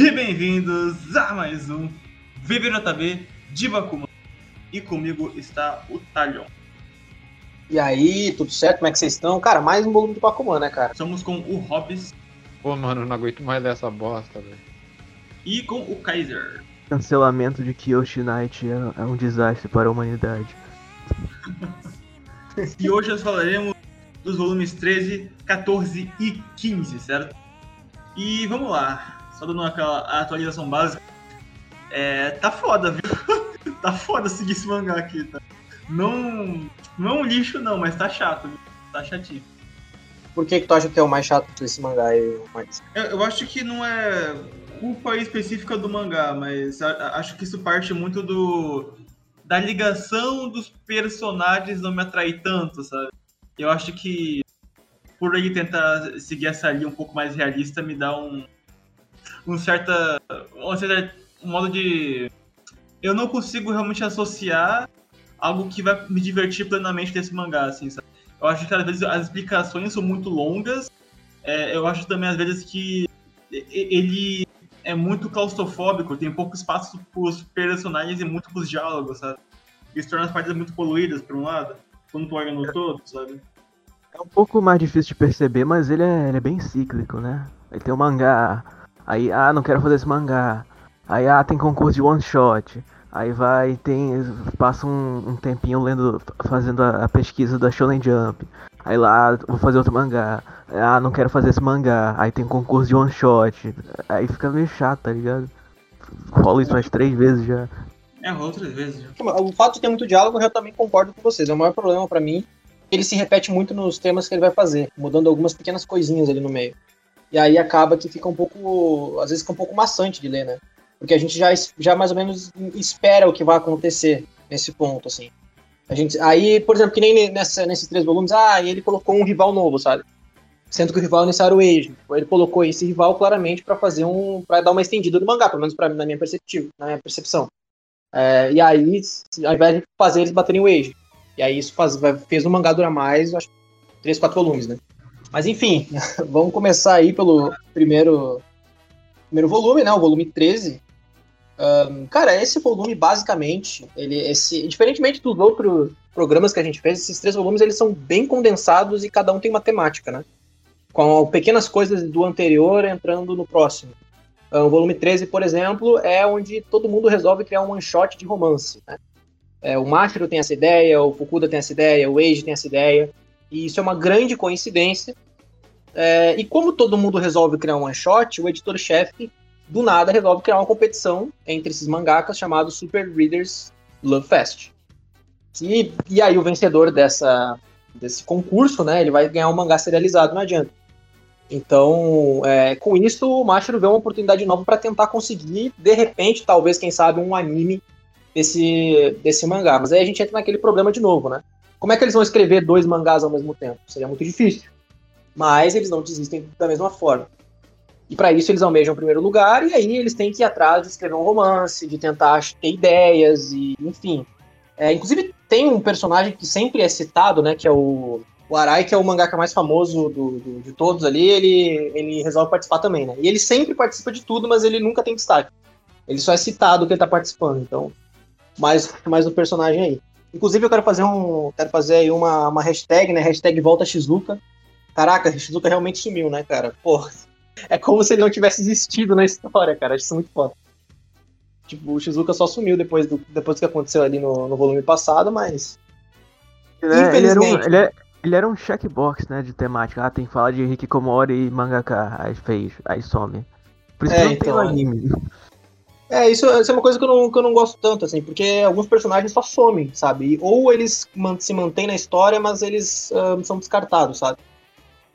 E bem-vindos a mais um VBJB de Bakuman. E comigo está o Talion. E aí, tudo certo? Como é que vocês estão? Cara, mais um volume de Bakuman, né, cara? Somos com o Hobbs Pô, mano, não aguento mais dessa bosta, velho. e com o Kaiser. Cancelamento de Kyoshi Knight é, é um desastre para a humanidade. E hoje nós falaremos dos volumes 13, 14 e 15, certo? E vamos lá, só dando aquela atualização básica. É, tá foda, viu? tá foda seguir esse mangá aqui, tá? Não, não é um lixo não, mas tá chato, viu? tá chatinho. Por que, que tu acha que é o mais chato desse mangá aí, Marcos? Eu, eu acho que não é culpa específica do mangá, mas a- a- acho que isso parte muito do da ligação dos personagens não me atrair tanto, sabe? Eu acho que por ele tentar seguir essa linha um pouco mais realista me dá um um certa um certo modo de eu não consigo realmente associar algo que vai me divertir plenamente desse mangá, assim, sabe? Eu acho que às vezes as explicações são muito longas. É, eu acho também às vezes que ele é muito claustrofóbico, tem pouco espaço pros personagens e muito pros diálogos, sabe? Isso torna as partidas muito poluídas, por um lado, quando tu olha no todo, sabe? É um pouco mais difícil de perceber, mas ele é, ele é bem cíclico, né? Aí tem o mangá, aí, ah, não quero fazer esse mangá. Aí, ah, tem concurso de one shot. Aí vai, tem, passa um, um tempinho lendo, fazendo a, a pesquisa da Shonen Jump. Aí lá, vou fazer outro mangá. Ah, não quero fazer esse mangá. Aí tem concurso de one shot. Aí fica meio chato, tá ligado? Rola isso umas três vezes já. É, outras vezes. já. O fato de ter muito diálogo, eu também concordo com vocês. É o maior problema pra mim. Ele se repete muito nos temas que ele vai fazer, mudando algumas pequenas coisinhas ali no meio. E aí acaba que fica um pouco. Às vezes fica um pouco maçante de ler, né? Porque a gente já, já mais ou menos espera o que vai acontecer nesse ponto, assim. A gente, aí, por exemplo, que nem nessa, nesses três volumes, ah, ele colocou um rival novo, sabe? Sendo que o rival inicial era o Age. Ele colocou esse rival claramente pra fazer um. para dar uma estendida no mangá, pelo menos pra, na minha na minha percepção. É, e aí, ao invés de fazer eles baterem o Age. E aí isso faz, fez o mangá durar mais, acho, 3, 4 volumes, né? Mas enfim, vamos começar aí pelo primeiro, primeiro volume, né? O volume 13. Ahn, cara, esse volume, basicamente, ele, esse, diferentemente dos outros programas que a gente fez, esses três volumes eles são bem condensados e cada um tem uma temática, né? Com pequenas coisas do anterior entrando no próximo. O volume 13, por exemplo, é onde todo mundo resolve criar um one shot de romance. Né? É, o Mashiro tem essa ideia, o Fukuda tem essa ideia, o Eiji tem essa ideia. E isso é uma grande coincidência. É, e como todo mundo resolve criar um one shot, o editor-chefe, do nada, resolve criar uma competição entre esses mangakas chamado Super Readers Love Fest. E, e aí o vencedor dessa, desse concurso, né, ele vai ganhar um mangá serializado, não adianta. Então, é, com isso, o Mashiro vê uma oportunidade nova para tentar conseguir, de repente, talvez, quem sabe, um anime desse, desse mangá. Mas aí a gente entra naquele problema de novo, né? Como é que eles vão escrever dois mangás ao mesmo tempo? Seria muito difícil. Mas eles não desistem da mesma forma. E para isso eles almejam o primeiro lugar, e aí eles têm que ir atrás de escrever um romance, de tentar ter ideias, e enfim. É, inclusive, tem um personagem que sempre é citado, né? Que é o o Arai, que é o mangaka mais famoso do, do- de todos ali, ele, ele resolve participar também, né? E ele sempre participa de tudo, mas ele nunca tem destaque. Ele só é citado que ele tá participando, então. Mais, mais um personagem aí. Inclusive, eu quero fazer um. Quero fazer aí uma, uma hashtag, né? Hashtag volta Shizuka. Caraca, Shizuka realmente sumiu, né, cara? Pô. É como se ele não tivesse existido na história, cara. Acho isso muito foda. Tipo, o Shizuka só sumiu depois do, depois que aconteceu ali no, no volume passado, mas. Ele, é- ele era um, Infelizmente. ele, é- ele era um checkbox, né, de temática. Ah, tem que falar de Hikikomori e mangaka. Aí fez, aí some. Por isso É, que não tem então, é. anime. É, isso, isso é uma coisa que eu, não, que eu não gosto tanto, assim, porque alguns personagens só somem, sabe? Ou eles se mantêm na história, mas eles ah, são descartados, sabe?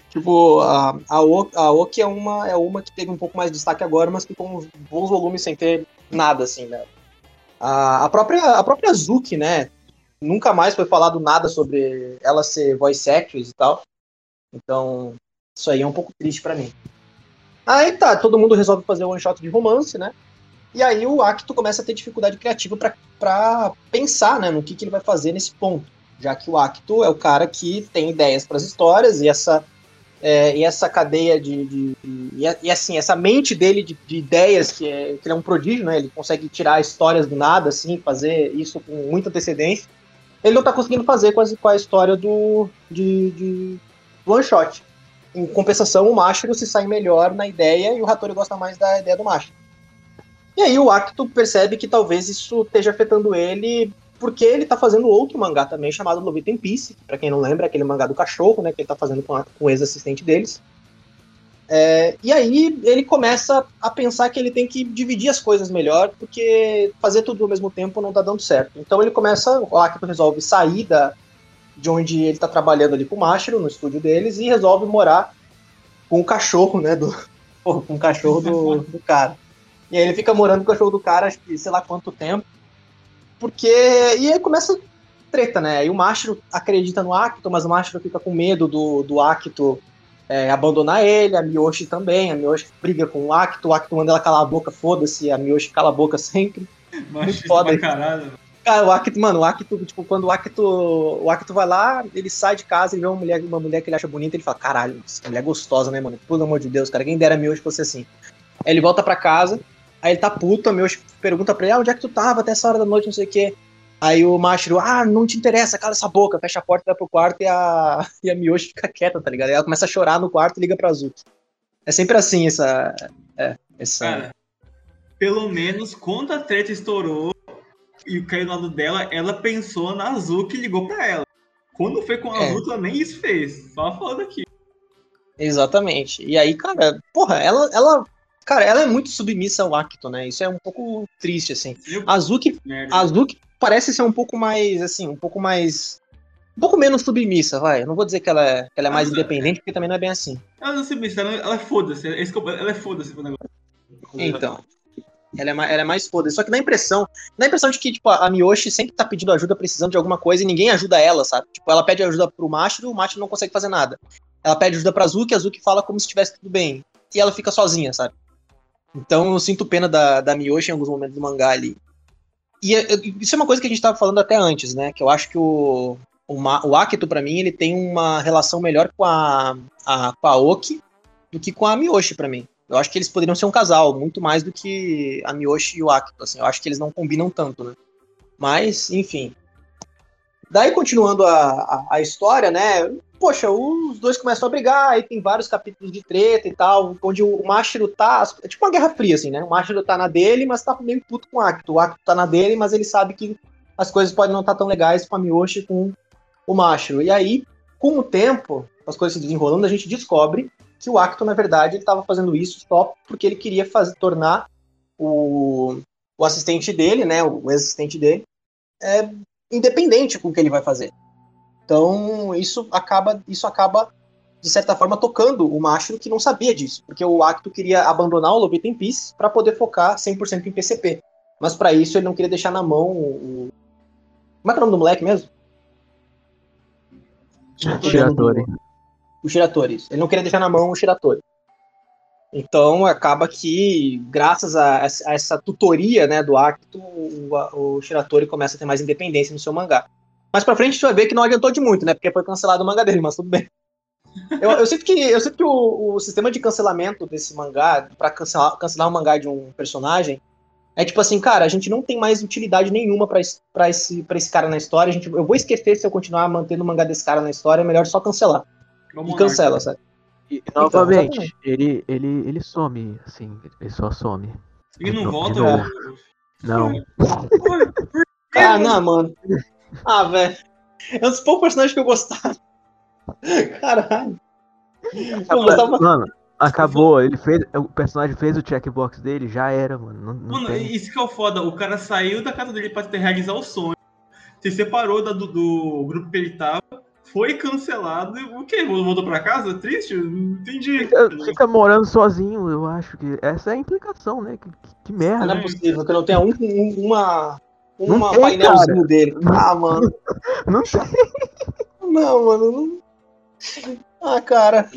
Tipo, a, a, O- a Oki é uma, é uma que teve um pouco mais de destaque agora, mas ficou uns bons volumes sem ter nada, assim, né? A, a, própria, a própria Zuki, né? Nunca mais foi falado nada sobre ela ser voice actress e tal. Então, isso aí é um pouco triste pra mim. Aí tá, todo mundo resolve fazer um one shot de romance, né? E aí o Acto começa a ter dificuldade criativa para pensar né, no que, que ele vai fazer nesse ponto. Já que o Acto é o cara que tem ideias para as histórias e essa É, e essa cadeia de. de, e, e, assim, essa mente dele de, de ideias, que, é, que ele é um prodígio, né? Ele consegue tirar histórias do nada, assim, fazer isso com muita antecedência. Ele não tá conseguindo fazer com a, com a história do. de, de one shot. Em compensação, o Mashiro se sai melhor na ideia e o Hattori gosta mais da ideia do Mashiro. E aí o Acto percebe que talvez isso esteja afetando ele porque ele tá fazendo outro mangá também chamado Lobito in Peace, para quem não lembra, é aquele mangá do cachorro, né, que ele tá fazendo com, a, com o ex-assistente deles. É, e aí ele começa a pensar que ele tem que dividir as coisas melhor, porque fazer tudo ao mesmo tempo não tá dando certo. Então ele começa, o Akito resolve sair da, de onde ele tá trabalhando ali com o Mashiro, no estúdio deles, e resolve morar com o cachorro, né, do, com o cachorro do, do cara. E aí ele fica morando com o cachorro do cara, acho que sei lá quanto tempo, porque. E aí começa treta, né? E o Mashiro acredita no Akito, mas o Mashiro fica com medo do, do Akito é, abandonar ele, a Miyoshi também, a Miyoshi briga com o Akito, o Akito manda ela calar a boca, foda-se, a Miyoshi cala a boca sempre. Muito foda. Caralho. Cara, o Akito, mano, o Akito, tipo, quando o Akito, o Akito vai lá, ele sai de casa e vê uma mulher, uma mulher que ele acha bonita, ele fala, caralho, essa mulher é gostosa, né, mano? Pelo amor de Deus, cara, quem dera a Miyoshi fosse assim. Aí ele volta pra casa, aí ele tá puto, a Miyoshi pergunta pra ele, ah, onde é que tu tava até essa hora da noite, não sei o quê. Aí o Mashiro, ah, não te interessa, cala essa boca, fecha a porta, vai pro quarto e a, e a Miyoshi fica quieta, tá ligado? Aí ela começa a chorar no quarto e liga pra Azuki. É sempre assim essa. É, essa... Cara, pelo menos quando a treta estourou e caiu no lado dela, ela pensou na Azuki e ligou pra ela. Quando foi com a é. Azuki, ela nem isso fez. Só falando aqui. Exatamente. E aí, cara, porra, ela, ela Cara, ela é muito submissa ao Acto, né? Isso é um pouco triste, assim. A Azuki, a parece ser um pouco mais, assim, um pouco mais. Um pouco menos submissa, vai. Eu não vou dizer que ela é, ela é mais independente, porque também não é bem assim. Ela não é submissa, ela, ela é foda-se. Ela é foda-se pro negócio. Então. Ela é, mais, ela é mais foda. Só que dá a impressão. Dá a impressão de que, tipo, a Miyoshi sempre tá pedindo ajuda, precisando de alguma coisa, e ninguém ajuda ela, sabe? Tipo, ela pede ajuda pro Macho e o Macho não consegue fazer nada. Ela pede ajuda pra Azuki, a Azuki fala como se estivesse tudo bem. E ela fica sozinha, sabe? Então eu sinto pena da, da Miyoshi em alguns momentos do mangá ali. E isso é uma coisa que a gente estava falando até antes, né? Que eu acho que o, o, o Akito, para mim, ele tem uma relação melhor com a, a, com a Oki do que com a Miyoshi, para mim. Eu acho que eles poderiam ser um casal, muito mais do que a Miyoshi e o Akito. Assim, eu acho que eles não combinam tanto, né? Mas, enfim. Daí, continuando a, a, a história, né? poxa, os dois começam a brigar, aí tem vários capítulos de treta e tal, onde o Mashiro tá. É tipo uma guerra fria, assim, né? O Mashiro tá na dele, mas tá meio puto com o Acto. O Acto tá na dele, mas ele sabe que as coisas podem não estar tá tão legais com a Miyoshi com o Mashiro. E aí, com o tempo, as coisas se desenrolando, a gente descobre que o Acto, na verdade, ele tava fazendo isso só porque ele queria fazer, tornar o, o assistente dele, né? O ex-assistente dele, é, independente com o que ele vai fazer. Então, isso acaba, isso acaba de certa forma tocando o Mashiro que não sabia disso, porque o Acto queria abandonar o Lobito em Peace para poder focar 100% em PCP. Mas para isso ele não queria deixar na mão o Como é que é o nome do moleque mesmo? Shiratori. O Shiratori. Ele não queria deixar na mão o Shiratori. Então acaba que, graças a, a essa tutoria né, do Acto, o, o Shiratori começa a ter mais independência no seu mangá. Mais pra frente a gente vai ver que não adiantou de muito, né? Porque foi cancelado o mangá dele, mas tudo bem. Eu, eu sinto que, eu sinto que o, o sistema de cancelamento desse mangá, para cancelar, cancelar o mangá de um personagem, é tipo assim, cara, a gente não tem mais utilidade nenhuma para esse, pra esse, pra esse cara na história. A gente, eu vou esquecer se eu continuar mantendo o mangá desse cara na história, é melhor só cancelar. Vamos e cancela, sabe? E, então, novamente, então, ele, ele, ele some, assim, ele só some. E não volta? Não. ah, não, mano. Ah, velho. É um dos poucos personagens que eu gostava. Caralho. Pô, gostava... Mano, acabou. Ele fez. O personagem fez o checkbox dele, já era, mano. Não, não mano, tem... isso que é o foda. O cara saiu da casa dele pra realizar o sonho. Se separou da, do, do, grupo que ele tava. Foi cancelado. O quê? Voltou pra casa? Triste? Não entendi. Fica, fica, morando sozinho, eu acho que. Essa é a implicação, né? Que, que, que merda. Não é possível que não tenha um, uma, um painelzinho cara. dele. Ah, mano. Não sei. Não, mano. Não... Ah, cara.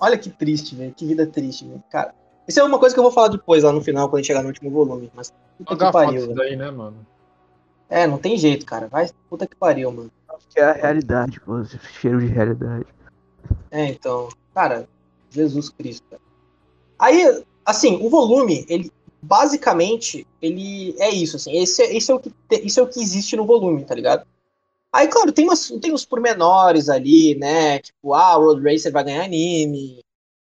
Olha que triste, velho. Que vida triste, velho. Cara. Isso é uma coisa que eu vou falar depois, lá no final, quando a gente chegar no último volume. Mas puta que pariu. Daí, né, mano? É, não tem jeito, cara. Vai, puta que pariu, mano. Que é a realidade, pô. Cheiro de realidade. É, então, cara, Jesus Cristo. Aí, assim, o volume, ele basicamente, ele é isso, assim, esse, esse, é o que, isso é o que existe no volume, tá ligado? Aí, claro, tem, umas, tem uns pormenores ali, né? Tipo, ah, o Road Racer vai ganhar anime.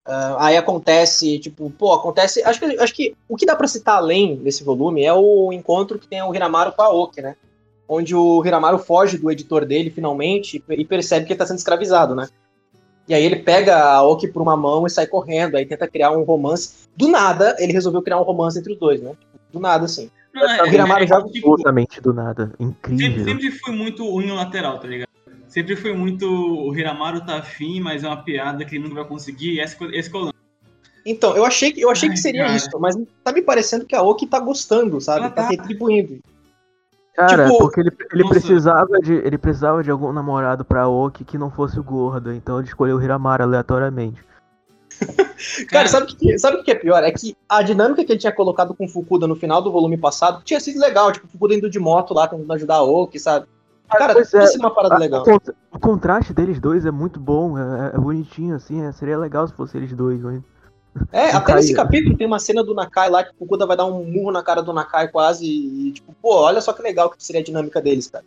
Uh, aí acontece, tipo, pô, acontece. Acho que, acho que o que dá pra citar além desse volume é o encontro que tem o Hiramaru com a Oki, né? Onde o Hiramaru foge do editor dele finalmente e percebe que ele tá sendo escravizado, né? E aí ele pega a Oki por uma mão e sai correndo, aí tenta criar um romance. Do nada, ele resolveu criar um romance entre os dois, né? Do nada, assim. Não, é, o Hiramaru é, é, tipo, Absolutamente do nada. Incrível. sempre, sempre fui muito unilateral, tá ligado? Sempre foi muito. O Hiramaru tá afim, mas é uma piada que ele nunca vai conseguir. Esse, esse que é o lance. Então, eu achei que, eu achei Ai, que seria cara. isso, mas tá me parecendo que a Oki tá gostando, sabe? Ela Tá tá. retribuindo. Cara, Tipo, porque ele, ele precisava de ele precisava de algum namorado pra Oki que não fosse o gordo, então ele escolheu o Hiramara aleatoriamente. Cara, sabe o que, sabe que é pior? É que a dinâmica que ele tinha colocado com o Fukuda no final do volume passado tinha sido legal, tipo, o Fukuda indo de moto lá tentando ajudar a Oki, sabe? Cara, pois tinha é, uma parada Ah, legal. O, cont- o contraste deles dois é muito bom, é, é bonitinho, assim, é- seria legal se fosse eles dois, mas... É, até nesse capítulo tem uma cena do Nakai lá que o Fukuda vai dar um murro na cara do Nakai quase e, tipo, pô, olha só que legal que seria a dinâmica deles, cara.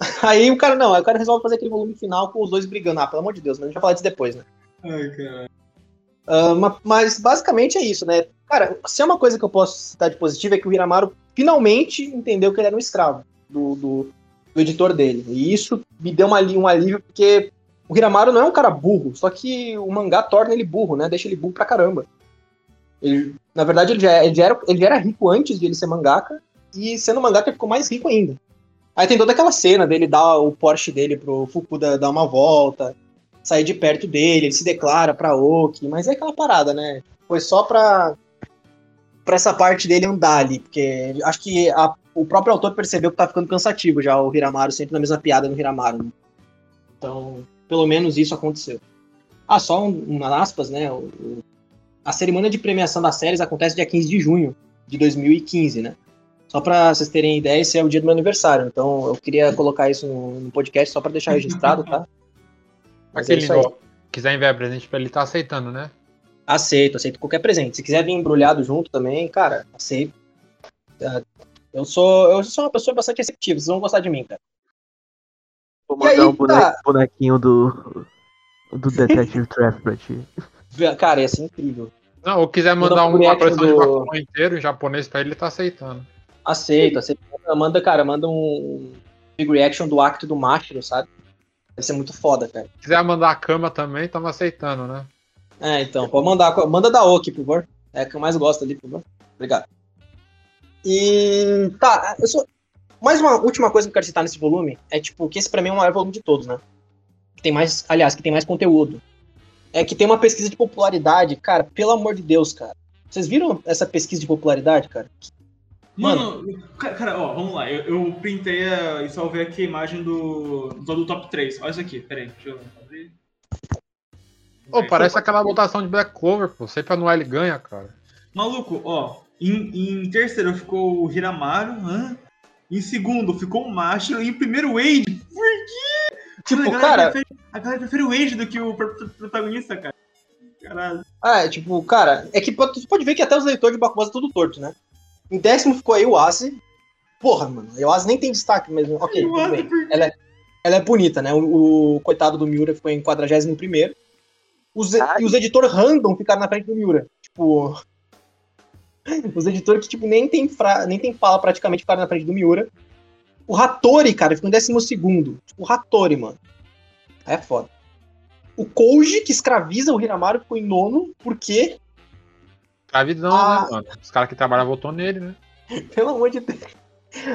Aí o cara, não, aí o cara resolve fazer aquele volume final com os dois brigando. Ah, pelo amor de Deus, mas a gente vai falar disso depois, né? Ai, cara. Ma- mas basicamente é isso, né? Cara, se é uma coisa que eu posso citar de positivo é que o Hiramaru finalmente entendeu que ele era um escravo do, do, do editor dele. E isso me deu uma, ali- um alívio, porque o Hiramaru não é um cara burro, só que o mangá torna ele burro, né? Deixa ele burro pra caramba. Ele- na verdade, ele já, ele, já era, ele já era rico antes de ele ser mangaka, e sendo mangaka ficou mais rico ainda. Aí tem toda aquela cena dele dar o Porsche dele pro Fukuda dar uma volta, sair de perto dele, ele se declara pra Oki, mas é aquela parada, né? Foi só pra, pra essa parte dele andar ali, porque acho que a- o próprio autor percebeu que tá ficando cansativo já o Hiramaru, sempre na mesma piada no Hiramaru. né? Então, pelo menos isso aconteceu. Ah, só um, um aspas, né? o- o- a cerimônia de premiação das séries acontece dia 15 de junho de 2015, né? Só pra vocês terem ideia, esse é o dia do meu aniversário, então eu queria colocar isso no, no podcast só pra deixar registrado, tá? Mas é Aquele ó, quiser enviar presente pra ele, tá aceitando, né? Aceito, aceito qualquer presente. Se quiser vir embrulhado junto também, cara, aceito. Ah, Eu sou, eu sou uma pessoa bastante receptiva, vocês vão gostar de mim, cara. Vou E aí, mandar um bone- tá. bonequinho do, do Detective Treff pra ti. Cara, ia ser incrível. Não, ou quiser mandar um uma react coleção de do- Bakuman inteiro em japonês pra ele, ele tá aceitando. Aceito, aceito. Manda, cara, manda um big reaction do acto do Machiro, sabe? Vai ser muito foda, cara. quiser mandar a cama também, estamos aceitando, né? É, então, pode mandar. Manda da Oki, por favor. É a que eu mais gosto ali, por favor. Obrigado. E. Tá, eu sou. Mais uma última coisa que eu quero citar nesse volume é, tipo, que esse pra mim é o maior volume de todos, né? Que tem mais. Aliás, que tem mais conteúdo. É que tem uma pesquisa de popularidade, cara, pelo amor de Deus, cara. Vocês viram essa pesquisa de popularidade, cara? Mano, ca- cara, ó, vamos lá. Eu, eu printei a, e salvei aqui a imagem do, do, do top 3. Olha isso aqui, peraí, deixa eu abrir. Ô, parece aquela votação de Black Clover, pô. Sempre anual ele ganha, cara. Maluco, ó, em, em terceiro ficou o Hiramaru, hã? Em segundo ficou o Mashiro, e em primeiro o Wade. Por quê? Tipo, a galera cara- Prefere, a galera prefere o Wade do que o pr- pr- protagonista, cara. Caralho. Ah, é, tipo, cara, é que pode- você pode ver que até os leitores de Bakuman tudo torto, né? Em décimo ficou aí o Ase. Porra, mano, a Ase nem tem destaque mesmo. Ok, Eu tudo bem. por- Ela é, ela é bonita, né? O, o coitado do Miura ficou em 41 primeiro. Os, Ai. e os editores random ficaram na frente do Miura. Tipo. Os editores que, tipo, nem tem, fra, nem tem fala praticamente ficaram na frente do Miura. O Hattori, cara, ficou em décimo segundo. Tipo, o Hattori, mano. É foda. O Koji, que escraviza o Hiramaru, ficou em nono, porque Escravidão, Ah. né, mano? Os caras que trabalham votou nele, né? Pelo amor de Deus.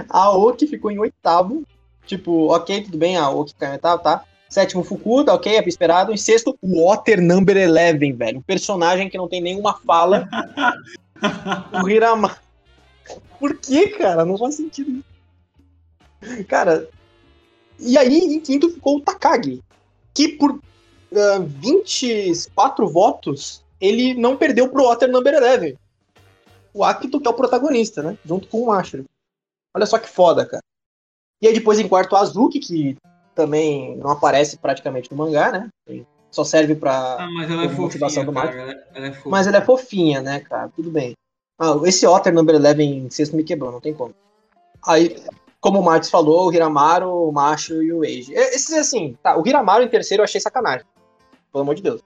A Oki ficou em oitavo. Tipo, ok, tudo bem, a Oki caiu em oitavo, tá? Sétimo, Fukuda, ok, é esperado. Em sexto, Water Number 11, velho. Um personagem que não tem nenhuma fala. o Hirama. Por que, cara? Não faz sentido. Cara, e aí, em quinto, ficou o Takagi. Que por ah, 24 votos, ele não perdeu pro Water Number 11 o Akito, que é o protagonista, né? Junto com o Mashiro. Olha só que foda, cara. E aí depois em quarto o Azuki, que também não aparece praticamente no mangá, né? Só serve pra Ah, mas ela é motivação fofinha, do cara. Ela, ela é fofa. Mas ela é fofinha, né, cara? Tudo bem. Ah, esse Otter Number 11 em sexto me quebrou, não tem como. Aí, como o Martins falou, o Hiramaru, o Macho e o Eiji. E- Esses, assim, tá, o Hiramaru em terceiro eu achei sacanagem. Pelo amor de Deus.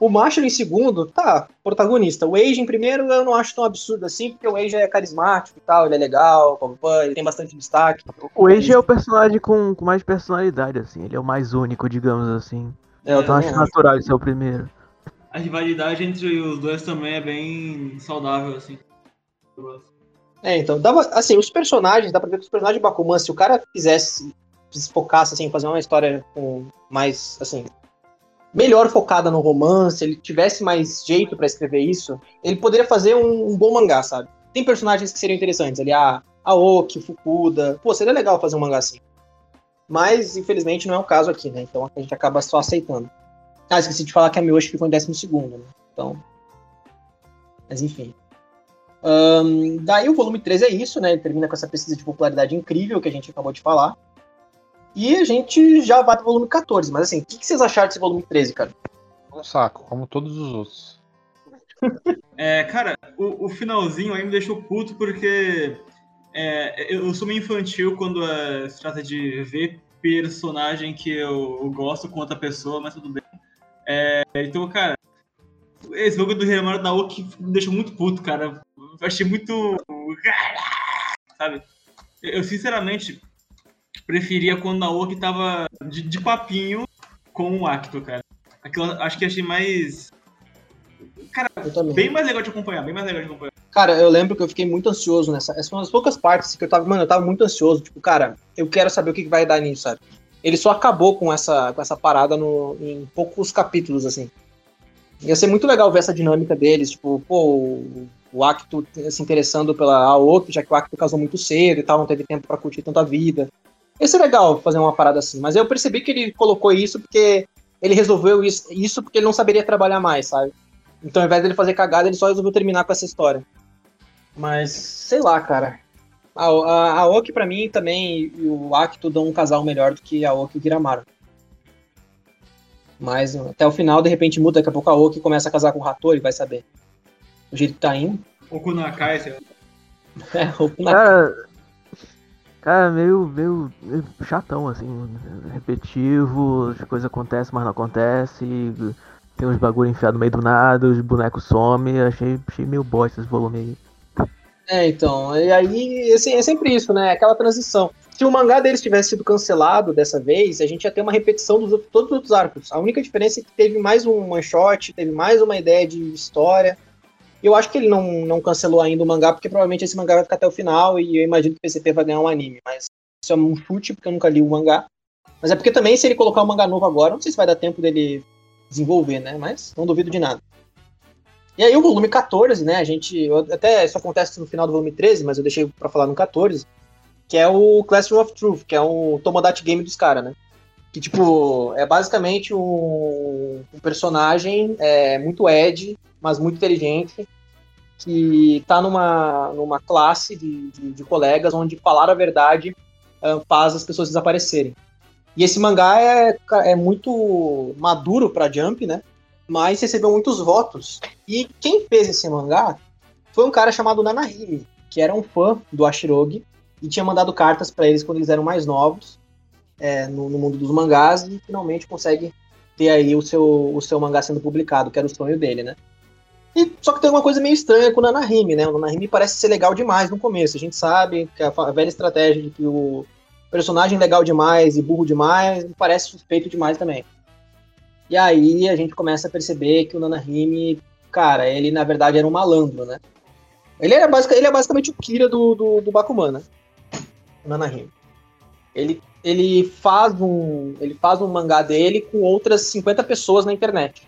O Macho em segundo, tá, protagonista. O Eiji em primeiro eu não acho tão absurdo assim, porque o Eiji é carismático e tal, ele é legal, ele tem bastante destaque. O Age é o personagem com, com mais personalidade, assim. Ele é o mais único, digamos assim. É, eu Então também acho acho. natural ele ser o primeiro. A rivalidade entre os dois também é bem saudável, assim. Eu. É, então, dava, assim, os personagens, dá pra ver que os personagens de Bakuman, se o cara fizesse, se focasse, assim, em fazer uma história com mais, assim, melhor focada no romance, ele tivesse mais jeito pra escrever isso, ele poderia fazer um, um bom mangá, sabe? Tem personagens que seriam interessantes ali, a Aoki, o Fukuda, pô, seria legal fazer um mangá assim. Mas, infelizmente, não é o caso aqui, né? Então a gente acaba só aceitando. Ah, esqueci de falar que a Miyoshi ficou em 12 né? Então. Mas enfim. Ahn, daí o volume 13 é isso, né? Ele termina com essa pesquisa de popularidade incrível que a gente acabou de falar. E a gente já vai pro volume 14. Mas assim, o que, que vocês acharam desse volume 13, cara? Um saco, como todos os outros. É, cara, o, o finalzinho aí me deixou puto porque é, eu sou meio infantil quando é, se trata de ver personagem que eu, eu gosto com outra pessoa, mas tudo bem. É, então, cara, esse jogo do Remaro da Oki me deixou muito puto, cara. Eu achei muito. Sabe? Eu, sinceramente preferia quando a Oki tava de, de papinho com o Acto, cara. Aquilo, acho que achei mais. Cara, bem mais legal de acompanhar, bem mais legal de acompanhar. Cara, eu lembro que eu fiquei muito ansioso nessa. Essa foi uma das poucas partes que eu tava. Mano, eu tava muito ansioso. Tipo, cara, eu quero saber o que, que vai dar nisso, sabe? Ele só acabou com essa, com essa parada no, em poucos capítulos, assim. Ia ser muito legal ver essa dinâmica deles, tipo, pô, o, Acto se interessando pela Aoki, já que o Acto casou muito cedo e tal, não teve tempo pra curtir tanta vida. Ia ser legal fazer uma parada assim, mas eu percebi que ele colocou isso porque ele resolveu isso, isso porque ele não saberia trabalhar mais, sabe? Então, ao invés dele fazer cagada, ele só resolveu terminar com essa história. Mas, sei lá, cara. A, a, a Oki, pra mim, também, e o Acto dão um casal melhor do que a Oki e o Hiramaru. Mas até o final, de repente, muda. Daqui a pouco a Oki começa a casar com o Hattori, vai saber. O jeito que tá indo. O Kunakai, sei lá. É, o Kunaka- Cara, cara meio, meio, meio chatão, assim, repetitivo, as coisas acontecem, mas não acontece, tem uns bagulho enfiado no meio do nada, os bonecos somem, achei, achei meio bosta esse volume aí. É, então, e aí assim, é sempre isso, né? Aquela transição. Se o mangá deles tivesse sido cancelado dessa vez, a gente ia ter uma repetição dos todos os outros arcos. A única diferença é que teve mais um shot, teve mais uma ideia de história. Eu acho que ele não, não cancelou ainda o mangá, porque provavelmente esse mangá vai ficar até o final e eu imagino que o PCP vai ganhar um anime. Mas isso é um chute, porque eu nunca li o mangá. Mas é porque também, se ele colocar um mangá novo agora, não sei se vai dar tempo dele desenvolver, né? Mas não duvido de nada. E aí o volume 14, né? A gente. Até isso acontece no final do volume 13, mas eu deixei pra falar no 14. Que é o Classroom of Truth, que é um Tomodachi Game dos caras, né? Que, tipo, é basicamente um, um personagem é, muito Ed, mas muito inteligente, que tá numa, numa classe de, de, de colegas onde falar a verdade ah, faz as pessoas desaparecerem. E esse mangá é, é muito maduro pra Jump, né? Mas recebeu muitos votos. E quem fez esse mangá foi um cara chamado Nanahime, que era um fã do Ashirogi e tinha mandado cartas pra eles quando eles eram mais novos é, no, no mundo dos mangás e finalmente consegue ter aí o seu, o seu mangá sendo publicado, que era o sonho dele, né? E, só que tem uma coisa meio estranha com o Nanahime, né? O Nanahime parece ser legal demais no começo. A gente sabe que a, velha estratégia de que o personagem legal demais e burro demais parece suspeito demais também. E aí a gente começa a perceber que o Nanahime, cara, ele na verdade era um malandro, né? Ele, era basic, ele é basicamente o Kira do, do, do Bakuman, né? O Nanahime. Ele, ele, faz um, ele faz um mangá dele com outras 50 pessoas na internet.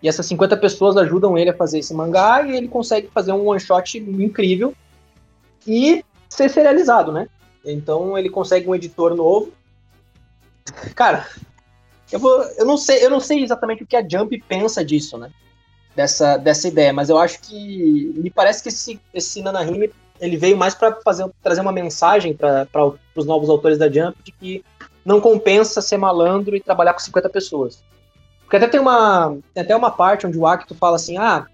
E essas 50 pessoas ajudam ele a fazer esse mangá e ele consegue fazer um one shot incrível e ser serializado, né? Então ele consegue um editor novo. Cara, eu, vou, eu não sei, eu não sei exatamente o que a Jump pensa disso, né? Dessa, dessa ideia, mas eu acho que me parece que esse, esse Nanahime ele veio mais para trazer uma mensagem para os novos autores da Jump de que não compensa ser malandro e trabalhar com 50 pessoas. Porque até tem uma, tem até uma parte onde o Acto fala assim, ah,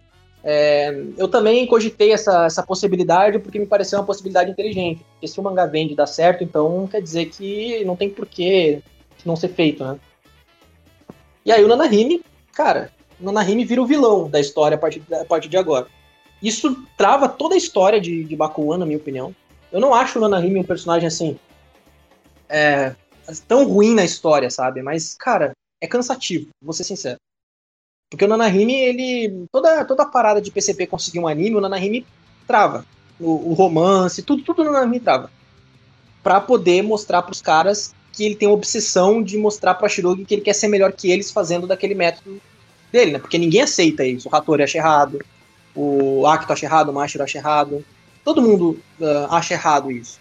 é, eu também cogitei essa, essa possibilidade porque me pareceu uma possibilidade inteligente. Porque se o mangá vende dá certo, então quer dizer que não tem porquê não ser feito, né? E aí o Nanahime, cara, o Nanahime vira o vilão da história a partir, a partir de agora. Isso trava toda a história de, de Bakuan, na minha opinião. Eu não acho o Nanahime um personagem assim. É, tão ruim na história, sabe? Mas, cara, é cansativo, vou ser sincero. Porque o Nanahime, ele. Toda, toda a parada de PCP conseguir um anime, o Nanahime trava. O, o romance, tudo, tudo no Nanahime trava. Pra poder mostrar pros caras que ele tem a obsessão de mostrar pra Shirogi que ele quer ser melhor que eles fazendo daquele método dele, né? Porque ninguém aceita isso. O Hattori acha errado, o Akito acha errado, o Mashiro acha errado. Todo mundo uh, acha errado isso.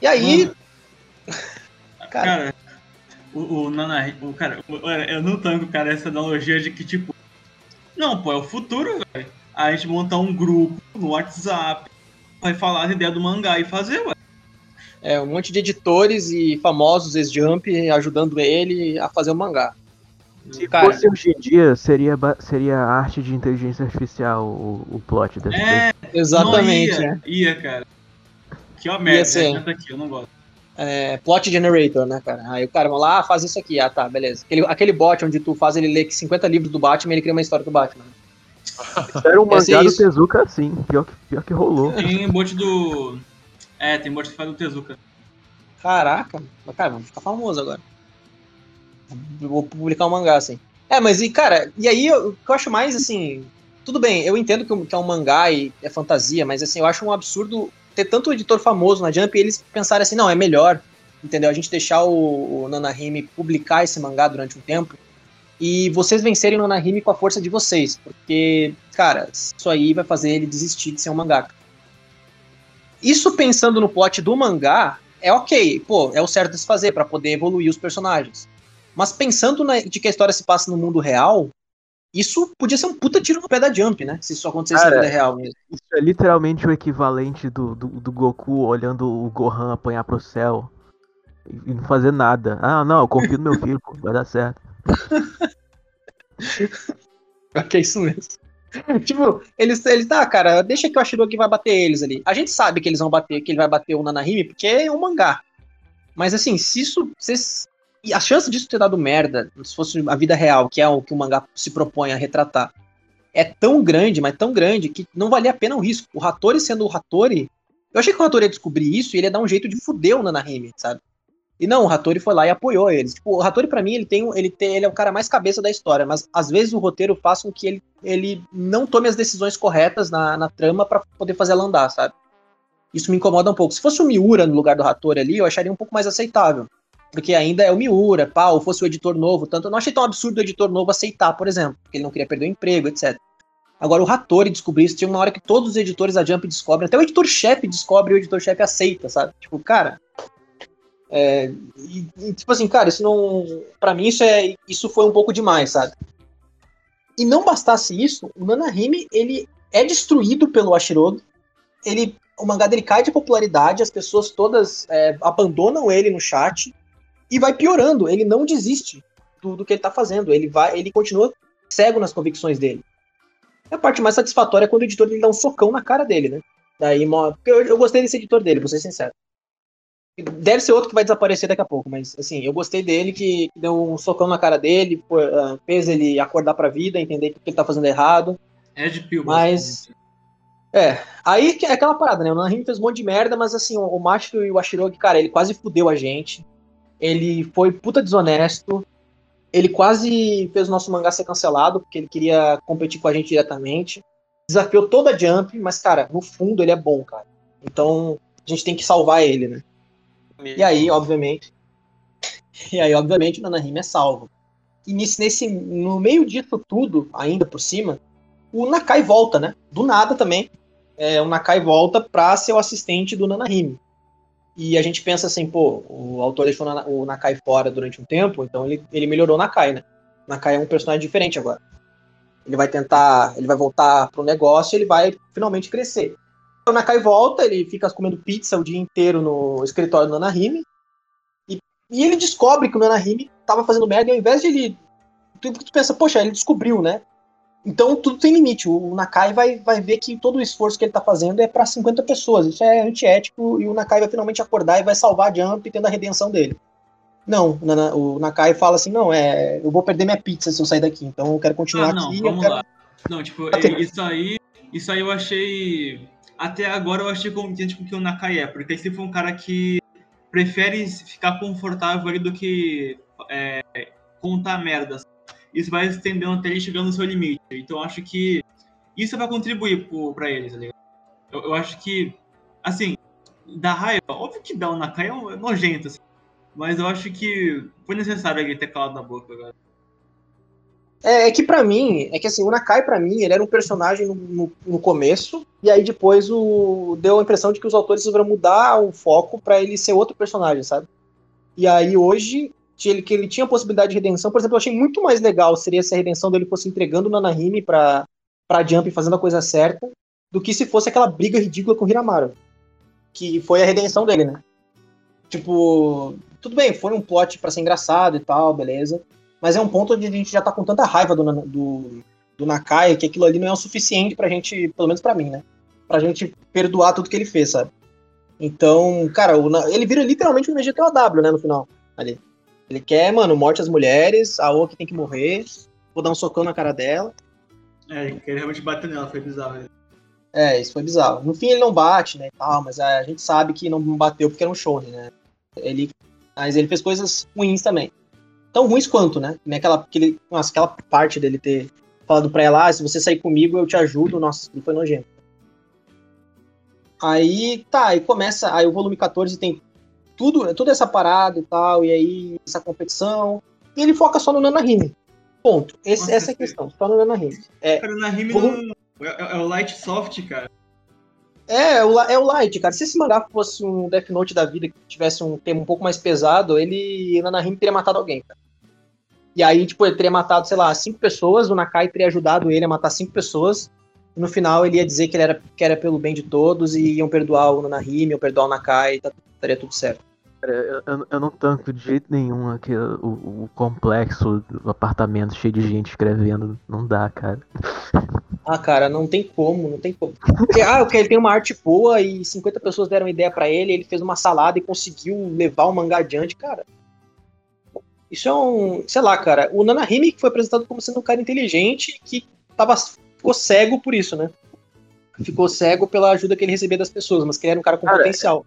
E aí. cara, cara, o, o Nana. O, cara, eu não tango, cara, essa analogia de que, tipo. Não, pô, é o futuro, velho. A gente montar um grupo no WhatsApp, vai falar as ideias do mangá e fazer, ué. É, um monte de editores e famosos ex-Jump ajudando ele a fazer o mangá. Se Cara, fosse hoje em dia, seria, seria arte de inteligência artificial o, o plot dessa É, exatamente. Ia, é. ia, cara. Que ó merda, ser, aqui, eu não gosto. É, plot generator, né, cara? Aí o cara vai lá, ah, faz isso aqui. Ah, tá, beleza. Aquele, aquele bot onde tu faz ele ler 50 livros do Batman e ele cria uma história do Batman. Era um mangá do Tezuka assim, pior que, pior que rolou. Tem bot do. É, tem faz do Tezuka. Caraca, cara, vamos ficar famoso agora vou publicar um mangá, assim. É, mas e, cara, e aí o que eu acho mais, assim, tudo bem, eu entendo que é um mangá e é fantasia, mas, assim, eu acho um absurdo ter tanto editor famoso na Jump e eles pensarem assim, não, é melhor, entendeu? A gente deixar o, o Nanahime publicar esse mangá durante um tempo e vocês vencerem o Nanahime com a força de vocês, porque, cara, isso aí vai fazer ele desistir de ser um mangaka. Isso pensando no plot do mangá, é ok, pô, é o certo de se fazer para poder evoluir os personagens. Mas pensando na, de que a história se passa no mundo real, isso podia ser um puta tiro no pé da Jump, né? Se isso acontecesse Cara, na vida real mesmo. Isso é literalmente o equivalente do, do, do, Goku olhando o Gohan apanhar pro céu e não fazer nada. Ah, não, eu confio no meu filho, pô, vai dar certo. é isso mesmo. tipo, eles, eles, tá, cara, deixa que o Ashirogi vai bater eles ali. A gente sabe que eles vão bater, que ele vai bater o Nanahime, porque é um mangá. Mas assim, se isso. Se a chance disso ter dado merda, se fosse a vida real, que é o que o mangá se propõe a retratar, é tão grande, mas tão grande, que não valia a pena o risco. O Hattori sendo o Hattori. Eu achei que o Hattori ia descobrir isso e ele ia dar um jeito de fuder o Nanahime, sabe? E não, o Hattori foi lá e apoiou eles. Tipo, o Hattori, para mim, ele tem, ele tem. Ele é o cara mais cabeça da história, mas às vezes o roteiro faz com que ele, ele não tome as decisões corretas na, na trama para poder fazer ela andar, sabe? Isso me incomoda um pouco. Se fosse o Miura no lugar do Hattori ali, eu acharia um pouco mais aceitável porque ainda é o Miura, pá, ou fosse o editor novo, tanto eu não achei tão absurdo o editor novo aceitar, por exemplo, porque ele não queria perder o emprego, etc. Agora, o Hattori descobriu isso, tinha uma hora que todos os editores da Jump descobrem, até o editor-chefe descobre e o editor-chefe aceita, sabe? Tipo, cara. É, e, e, tipo assim, cara, isso não. para mim, isso, é, isso foi um pouco demais, sabe? E não bastasse isso, o Nanahime, ele é destruído pelo Ashirogi, ele, o mangá dele cai de popularidade, as pessoas todas é, abandonam ele no chat, e vai piorando. Ele não desiste do, do que ele tá fazendo. Ele vai, ele continua cego nas convicções dele. A parte mais satisfatória é quando o editor ele dá um socão na cara dele, né? Daí, eu, eu gostei desse editor dele, vou ser sincero. Deve ser outro que vai desaparecer daqui a pouco, mas assim, eu gostei dele que, deu um socão na cara dele, uh, fez ele acordar pra vida, entender que ele tá fazendo errado. É de pio, mas. É, aí é aquela parada, né? O Nanahime fez um monte de merda, mas assim, o, o Macho e o Ashirogi, cara, ele quase fudeu a gente ele foi puta desonesto. Ele quase fez o nosso mangá ser cancelado, porque ele queria competir com a gente diretamente. Desafiou toda a Jump, mas, cara, no fundo ele é bom, cara. Então, a gente tem que salvar ele, né? Mesmo. E aí, obviamente. E aí, obviamente, o Nanahime é salvo. E nesse, nesse, no meio disso tudo, ainda por cima, o Nakai volta, né? Do nada também. É, o Nakai volta pra ser o assistente do Nanahime. E a gente pensa assim, pô, o autor deixou o Nakai fora durante um tempo, então ele, ele melhorou o Nakai, né? O Nakai é um personagem diferente agora. Ele vai tentar, ele vai voltar pro negócio e ele vai finalmente crescer. O Nakai volta, ele fica comendo pizza o dia inteiro no escritório do Nanahime. E E ele descobre que o Nanahime tava fazendo merda e ao invés de ele. Tu, tu pensa, poxa, ele descobriu, né? Então tudo tem limite. O Nakai vai, vai ver que todo o esforço que ele tá fazendo é para 50 pessoas. Isso é antiético e o Nakai vai finalmente acordar e vai salvar a Jump tendo a redenção dele. Não, o Nakai fala assim: não, é, eu vou perder minha pizza se eu sair daqui, então eu quero continuar ah, não, aqui. Vamos quero... lá. Não, tipo, Até- isso aí, isso aí eu achei. Até agora eu achei conveniente com o que o Nakai é, porque se for um cara que prefere ficar confortável ali do que é, contar merda. sabe? Isso vai estendendo até ele chegar no seu limite. Então eu acho que isso vai contribuir pro, pra ele, tá ligado? Eu, eu acho que, assim, dá raiva. Óbvio que dá, o Nakai é um- é nojento, assim. Mas eu acho que foi necessário ele ter calado na boca agora. É, é que pra mim, é que assim, o Nakai pra mim, ele era um personagem no, no, no começo, e aí depois o, deu a impressão de que os autores resolveram mudar o foco pra ele ser outro personagem, sabe? E aí hoje, que ele, que ele tinha a possibilidade de redenção, por exemplo, eu achei muito mais legal seria se a redenção dele fosse entregando o Nanahime pra, pra Jump fazendo a coisa certa, do que se fosse aquela briga ridícula com o Hiramaru. Que foi a redenção dele, né? Tipo, tudo bem, foi um plot pra ser engraçado e tal, beleza. Mas é um ponto onde a gente já tá com tanta raiva do, do, do Nakai que aquilo ali não é o suficiente pra gente, pelo menos pra mim, né? Pra gente perdoar tudo que ele fez, sabe? Então, cara, o ele vira literalmente um VGTOW, né, no final. Ali. Ele quer, mano, morte às mulheres, a Oki tem que morrer, vou dar um socão na cara dela. É, ele realmente bater nela, foi bizarro. É, isso foi bizarro. No fim ele não bate, né, e tal, mas a gente sabe que não bateu porque era um shonen, né? Ele, mas ele fez coisas ruins também. Tão ruins quanto, né? Nem aquela, aquele, nossa, aquela parte dele ter falado pra ela, ah, se você sair comigo eu te ajudo, nossa, ele foi nojento. Aí, tá, aí começa, aí o volume 14 tem tudo, toda essa parada e tal, e aí essa competição, e ele foca só no Nanahime. Ponto. Esse- Nossa, essa é a questão, só no Nanahime. É, Cara, na Rime Vou- não. É, é o Light Soft, cara. É, é o, é o Light, cara. Se esse mangá fosse um Death Note da vida que tivesse um tema um pouco mais pesado, ele, o Nanahime teria matado alguém, cara. E aí, tipo, ele teria matado, sei lá, cinco pessoas, o Nakai teria ajudado ele a matar cinco pessoas. No final ele ia dizer que, ele era, que era pelo bem de todos e iam perdoar o Nanahime, iam perdoar o Nakai, tá, estaria tudo certo. Cara, eu, eu- não tanco de jeito nenhum aqui o, o complexo do apartamento cheio de gente escrevendo. Não dá, cara. Ah, cara, não tem como, não tem como. Porque, ah, porque ele tem uma arte boa e 50 pessoas deram ideia pra ele, ele fez uma salada e conseguiu levar o mangá adiante, cara. Isso é um, sei lá, cara, o Nanahime que foi apresentado como sendo um cara inteligente que tava, ficou cego por isso, né? Ficou cego pela ajuda que ele recebia das pessoas, mas que ele era um cara com Cara, potencial.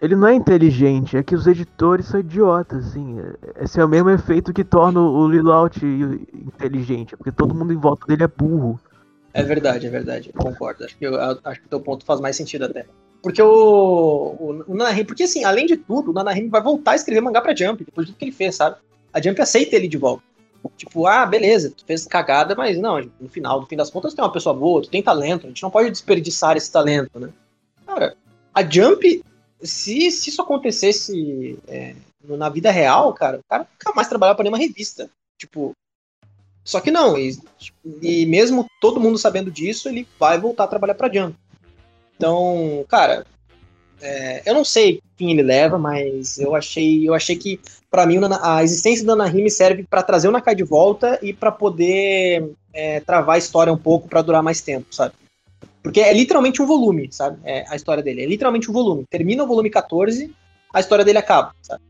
Ele não é inteligente, é que os editores são idiotas, assim. É- Esse é o mesmo efeito que torna o Lilo Out inteligente, porque todo mundo em volta dele é burro. É verdade, é verdade. Eu concordo. Acho que, eu- acho que o teu ponto faz mais sentido até. Porque o, o, o Nanahime, porque assim, além de tudo, o Nanahime vai voltar a escrever mangá pra Jump, depois de tudo que ele fez, sabe? A Jump aceita ele de volta. Tipo, ah, beleza, tu fez cagada, mas não, no final, no fim das contas, tu é uma pessoa boa, tu tem talento, a gente não pode desperdiçar esse talento, né? Cara, a Jump, se, se isso acontecesse é, na vida real, cara, o cara nunca mais trabalhava pra nenhuma revista. Tipo, só que não, e, e mesmo todo mundo sabendo disso, ele vai voltar a trabalhar pra Jump. Então, cara, é, eu não sei fim ele leva, mas eu achei, eu achei que pra mim a existência do Nanahime serve pra trazer o Nakai de volta e pra poder é, travar a história um pouco pra durar mais tempo, sabe? Porque é literalmente um volume, sabe? É, a história dele é literalmente um volume. Termina o volume 14, a história dele acaba, sabe?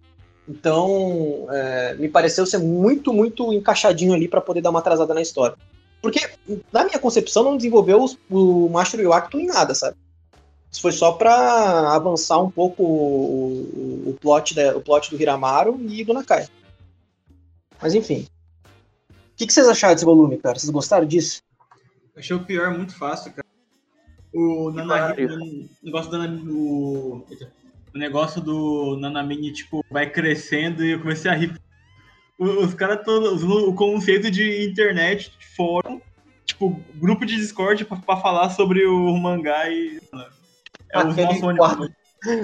Então, é, me pareceu ser muito, muito encaixadinho ali pra poder dar uma atrasada na história. Porque, na minha concepção, não desenvolveu os- o Master Yuacto em nada, sabe? Isso foi só pra avançar um pouco o, o, o plot, da- o plot do Hiramaru e do Nakai. Mas enfim. O que, que vocês acharam desse volume, cara? Vocês gostaram disso? Achei o pior muito fácil, cara. O negócio do o, o negócio do Nanamini, tipo, vai crescendo e eu comecei a rir. O- Os caras todos, o conceito de internet, de fórum, tipo, grupo de Discord pra, pra falar sobre o mangá e. É ônibus.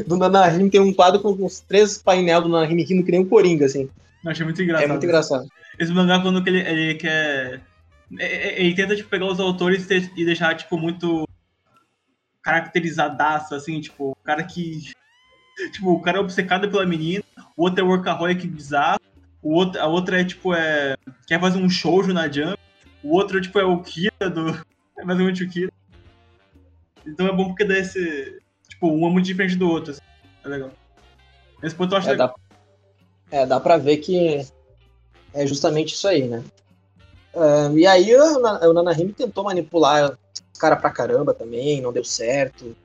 Do Nanahime tem um quadro com uns três painel do Nanahime rindo que nem um Coringa, assim. Eu achei muito engraçado. É muito engraçado. Esse mangá, quando que ele, ele quer. é- é- Ele tenta, tipo, pegar os autores e deixar, tipo, muito caracterizadaço, assim, tipo, o cara que Tipo, o cara é obcecado pela menina, o outro é workaholic bizarro, o outro, a outra é, tipo, é. quer fazer um shoujo na Jump, o outro, tipo, é o Kira do. É basicamente o Kira. Então é bom porque dá esse. Tipo, um é muito diferente do outro. Assim. É legal. Esse ponto eu acho É, legal. dá, é, dá pra ver que é justamente isso aí, né? Ah, e aí o, o Nanahime tentou manipular os caras pra caramba também, não deu certo.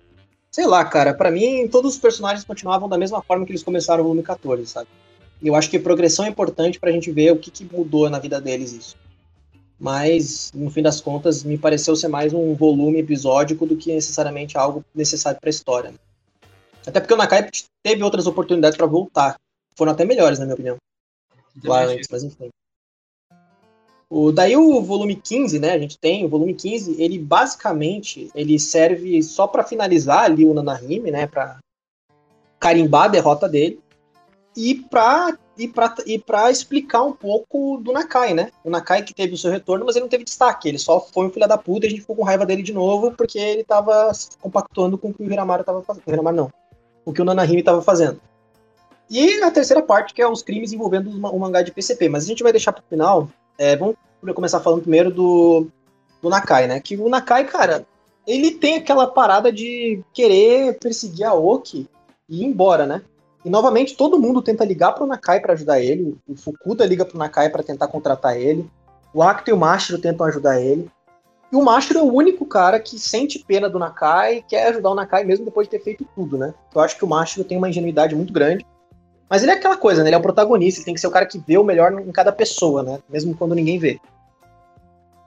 Sei lá, cara, pra mim todos os personagens continuavam da mesma forma que eles começaram o volume 14, sabe? E eu acho que progressão é importante pra gente ver o que, que mudou na vida deles isso. Mas, no fim das contas, me pareceu ser mais um volume episódico do que necessariamente algo necessário pra história. né? Até porque o Nakai teve outras oportunidades pra voltar. Foram até melhores, na minha opinião lá antes, mas enfim. O, daí o volume 15, né? A gente tem o volume 15, ele basicamente ele serve só pra finalizar ali o Nanahime, né? Pra carimbar a derrota dele e pra, e, pra, e pra explicar um pouco do Nakai, né? O Nakai que teve o seu retorno, mas ele não teve destaque. Ele só foi um filho da puta e a gente ficou com raiva dele de novo porque ele tava compactuando com o que o Hiramaru tava fazendo. Hiramaru não. O que o Nanahime tava fazendo. E a terceira parte, que é os crimes envolvendo o mangá de PCP. Mas a gente vai deixar pro final. É, vamos começar falando primeiro do, do Nakai, né? Que o Nakai, cara, ele tem aquela parada de querer perseguir a Oki e ir embora, né? E novamente todo mundo tenta ligar pro Nakai pra ajudar ele. O Fukuda liga pro Nakai pra tentar contratar ele. O Akito e o Mashiro tentam ajudar ele. E o Mashiro é o único cara que sente pena do Nakai e quer ajudar o Nakai mesmo depois de ter feito tudo, né? Eu acho que o Mashiro tem uma ingenuidade muito grande. Mas ele é aquela coisa, né? Ele é o protagonista, ele tem que ser o cara que vê o melhor em cada pessoa, né? Mesmo quando ninguém vê.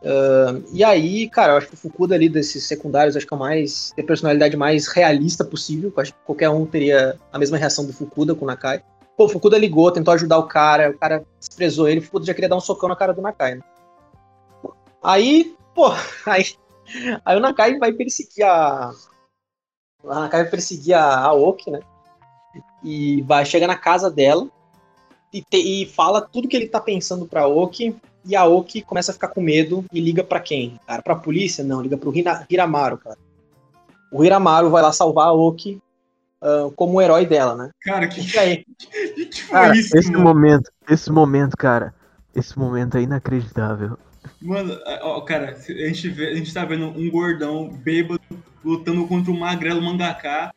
Ah, e aí, cara, eu acho que o Fukuda ali desses secundários, acho que é o mais. tem a personalidade mais realista possível. Eu acho que qualquer um teria a mesma reação do Fukuda com o Nakai. Pô, o Fukuda ligou, tentou ajudar o cara, o cara desprezou ele, o Fukuda já queria dar um socão na cara do Nakai, né? Aí, pô, aí, aí o Nakai vai perseguir a. O Nakai vai perseguir a Aoki, né? e vai chegar na casa dela e, te- e fala tudo que ele tá pensando pra Oki. E a Oki começa a ficar com medo e liga pra quem? Cara, pra polícia? Não, liga pro Hina- Hiramaru, cara. O Hiramaru vai lá salvar a Oki ah, como o herói dela, né? Cara, que, E aí? que, que foi Cara, isso, esse mano? momento, esse momento, cara, esse momento é inacreditável. Mano, ó, cara, a gente, vê, a gente tá vendo um gordão bêbado lutando contra um magrelo mangaká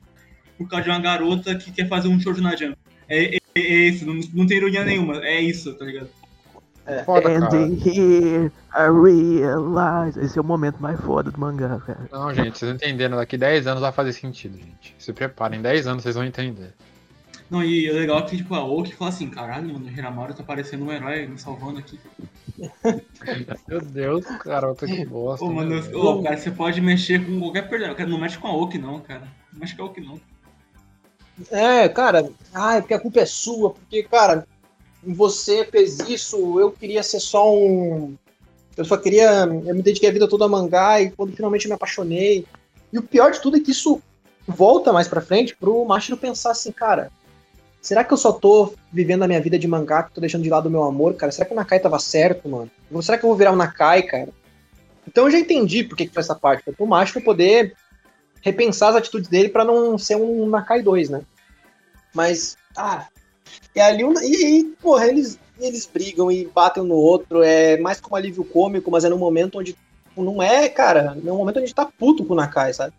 por causa de uma garota que quer fazer um show na jump. É, é, é isso, não, não tem ironia nenhuma, é isso, tá ligado? Foda, And cara. here I realize. Esse é o momento mais foda do mangá, cara. Não, gente, vocês entenderam. Daqui 10 anos vai fazer sentido, gente. Se preparem, em 10 anos vocês vão entender. Não, e o legal é que, tipo, a Oki fala assim, caralho, mano, o Hiramaru tá parecendo um herói me salvando aqui. Meu Deus, cara, outra que bosta. Ô, mano, eu- ô, cara, você pode mexer com qualquer personagem, cara, não mexe com a Oki não, cara. Não mexe com a Oki não. É, cara, ai, porque a culpa é sua, porque, cara, você fez isso, eu queria ser só um. Eu só queria. Eu me dediquei a vida toda a mangá e quando finalmente eu me apaixonei. E o pior de tudo é que isso volta mais pra frente pro Mashiro pensar assim, cara. Será que eu só tô vivendo a minha vida de mangá que tô deixando de lado o meu amor, cara? Será que o Nakai tava certo, mano? Será que eu vou virar um Nakai, cara? Então eu já entendi por que, que foi essa parte. Foi pro Mashiro poder repensar as atitudes dele pra não ser um Nakai 2, né? Mas, ah, e ali, e aí, porra, eles, eles brigam e batem no outro, é mais como alívio cômico, mas é num momento onde não é, cara, é um momento onde tá puto com o Nakai, sabe?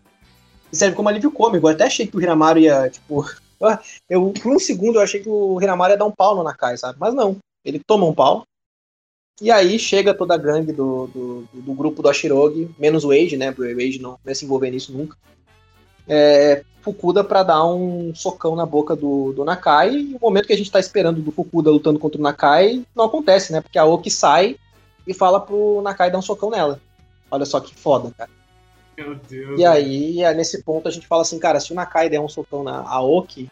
E serve como alívio cômico, eu até achei que o Hiramaru ia, tipo, ah, eu, por um segundo eu achei que o Hiramaru ia dar um pau no Nakai, sabe? Mas não, ele toma um pau, e aí chega toda a gangue do, do, do grupo do Ashirogi, menos o Age, né, porque o Age não, não ia se envolver nisso nunca. É, Fukuda pra dar um socão na boca do, do Nakai. E o momento que a gente tá esperando do Fukuda lutando contra o Nakai não acontece, né? Porque a Oki sai e fala pro Nakai dar um socão nela. Olha só que foda, cara. Meu Deus. E aí, é nesse ponto, a gente fala assim, cara, se o Nakai der um socão na Aoki,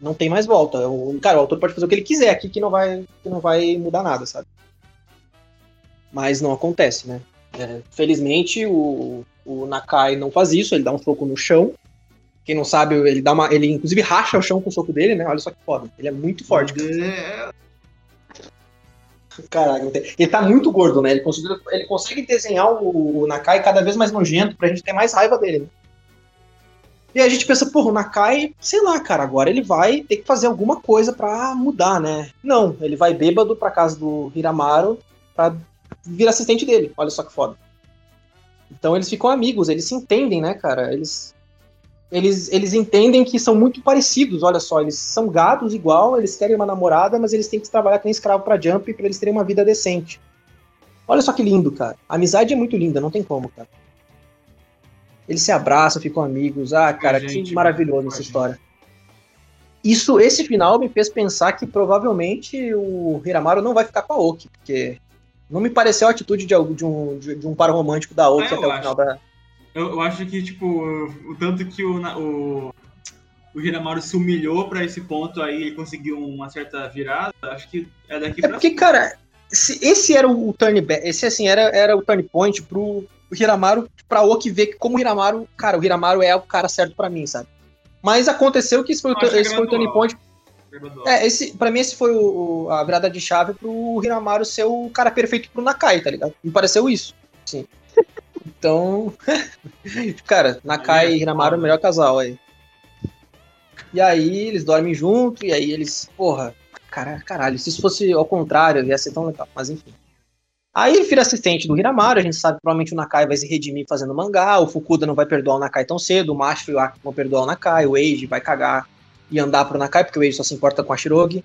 não tem mais volta. O, cara, o autor pode fazer o que ele quiser aqui que não vai, que não vai mudar nada, sabe? Mas não acontece, né? É, felizmente, o, o Nakai não faz isso, ele dá um soco no chão. Quem não sabe, ele dá uma. Ele inclusive racha o chão com o soco dele, né? Olha só que foda. Ele é muito forte. Não tem- ele tá muito gordo, né? Ele consegue, ele consegue desenhar o, o Nakai cada vez mais nojento pra gente ter mais raiva dele. né? E a gente pensa, porra, o Nakai, sei lá, cara, agora ele vai ter que fazer alguma coisa pra mudar, né? Não, ele vai bêbado pra casa do Hiramaru pra vir assistente dele. Olha só que foda. Então eles ficam amigos, eles se entendem, né, cara? Eles, eles, eles entendem que são muito parecidos, olha só, eles são gados igual, eles querem uma namorada, mas eles têm que trabalhar com escravo pra Jump pra eles terem uma vida decente. Olha só que lindo, cara. A amizade é muito linda, não tem como, cara. Eles se abraçam, ficam amigos. Ah, cara, gente, que maravilhoso essa gente. história. Isso, esse final me fez pensar que provavelmente o Hiramaru não vai ficar com a Oki, porque não me pareceu a atitude de, algum- de um, de, um par romântico da Oki Ah, até o acho. final da. Eu, eu acho que, tipo, o tanto que o, o, o Hiramaru se humilhou pra esse ponto aí, ele conseguiu uma certa virada, acho que é daqui É pra porque, cara, esse, esse era o turn back, esse assim era, era o turn point pro Hiramaru, pra Oki ver que como o Hiramaru, cara, o Hiramaru é o cara certo pra mim, sabe? Mas aconteceu que esse foi o, esse foi o turn point É, esse, pra mim esse foi o- a virada de chave pro Hiramaru ser o cara perfeito pro Nakai, tá ligado? Me pareceu isso. Sim. Então, cara, Nakai e Hiramaru é o melhor casal aí. E aí eles dormem junto, e aí eles, porra, cara, caralho, se isso fosse ao contrário, ia ser tão legal, mas enfim. Aí ele vira assistente do Hiramaru, a gente sabe que provavelmente o Nakai vai se redimir fazendo mangá, o Fukuda não vai perdoar o Nakai tão cedo, o Mastro e o Aki vão perdoar o Nakai, o Eiji vai cagar e andar pro Nakai, porque o Eiji só se importa com a Shirogi.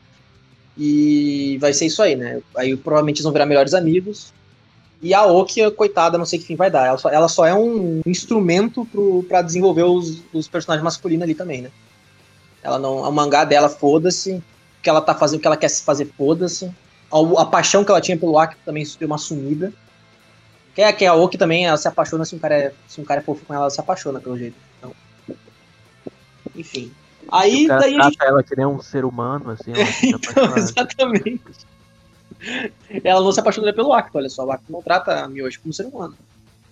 E vai ser isso aí, né? Aí provavelmente eles vão virar melhores amigos. E a Oki, coitada, não sei que fim vai dar. Ela só, ela só é um instrumento pro, pra desenvolver os, os personagens masculinos ali também, né? Ela não. O mangá dela, foda-se. O que ela tá fazendo, o que ela quer se fazer, foda-se. A, a paixão que ela tinha pelo Aki também deu uma sumida. Que é que a Oki também, ela se apaixona se um cara é, se um cara é fofo com ela, ela se apaixona pelo jeito. Então, enfim. Aí o cara daí gente trata ela que nem um ser humano, assim. Então, exatamente. Ela não se apaixonaria pelo Acto, olha só. O Acto não trata a Miyoshi como ser humano.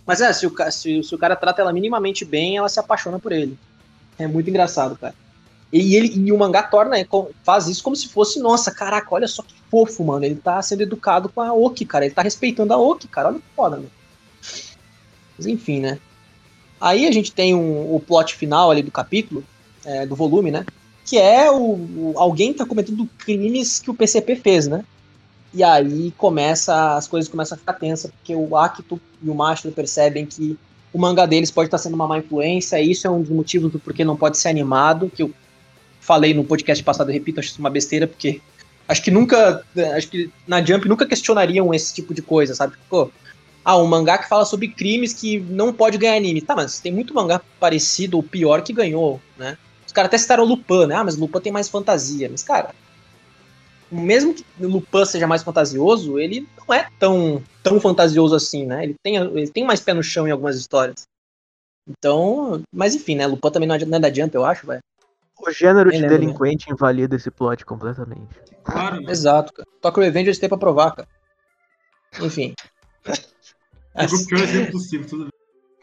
Mas é, se o, se, se o cara trata ela minimamente bem, ela se apaixona por ele. É muito engraçado, cara. E, ele, e o mangá torna, faz isso como se fosse, nossa, caraca, olha só que fofo, mano. Ele tá sendo educado com a Oki, cara. Ele tá respeitando a Oki, cara. Olha que foda, mano. Mas enfim, né? Aí a gente tem um- o plot final ali do capítulo, é, do volume, né? Que é o, o- alguém tá cometendo crimes que o PCP fez, né? E aí começa, as coisas começam a ficar tensas, porque o Akito e o Mastro percebem que o mangá deles pode estar sendo uma má influência, e isso é um dos motivos do porquê não pode ser animado, que eu falei no podcast passado, repito, acho isso uma besteira, porque acho que nunca, acho que na Jump nunca questionariam esse tipo de coisa, sabe? Pô, ah, um mangá que fala sobre crimes que não pode ganhar anime. Tá, mas tem muito mangá parecido ou pior que ganhou, né? Os caras até citaram Lupin, né? Ah, mas Lupin tem mais fantasia. Mas, cara, mesmo que Lupin seja mais fantasioso, ele não é tão, tão fantasioso assim, né? Ele tem, ele tem mais pé no chão em algumas histórias. Então, mas enfim, né? Lupin também não é, da Jump, eu acho, velho. O gênero Nem de lembro, né? delinquente invalida esse plot completamente. Claro, mano. Exato, cara. Tokyo Revengers tem pra provar, cara. Enfim. Pegou o pior exemplo possível, tudo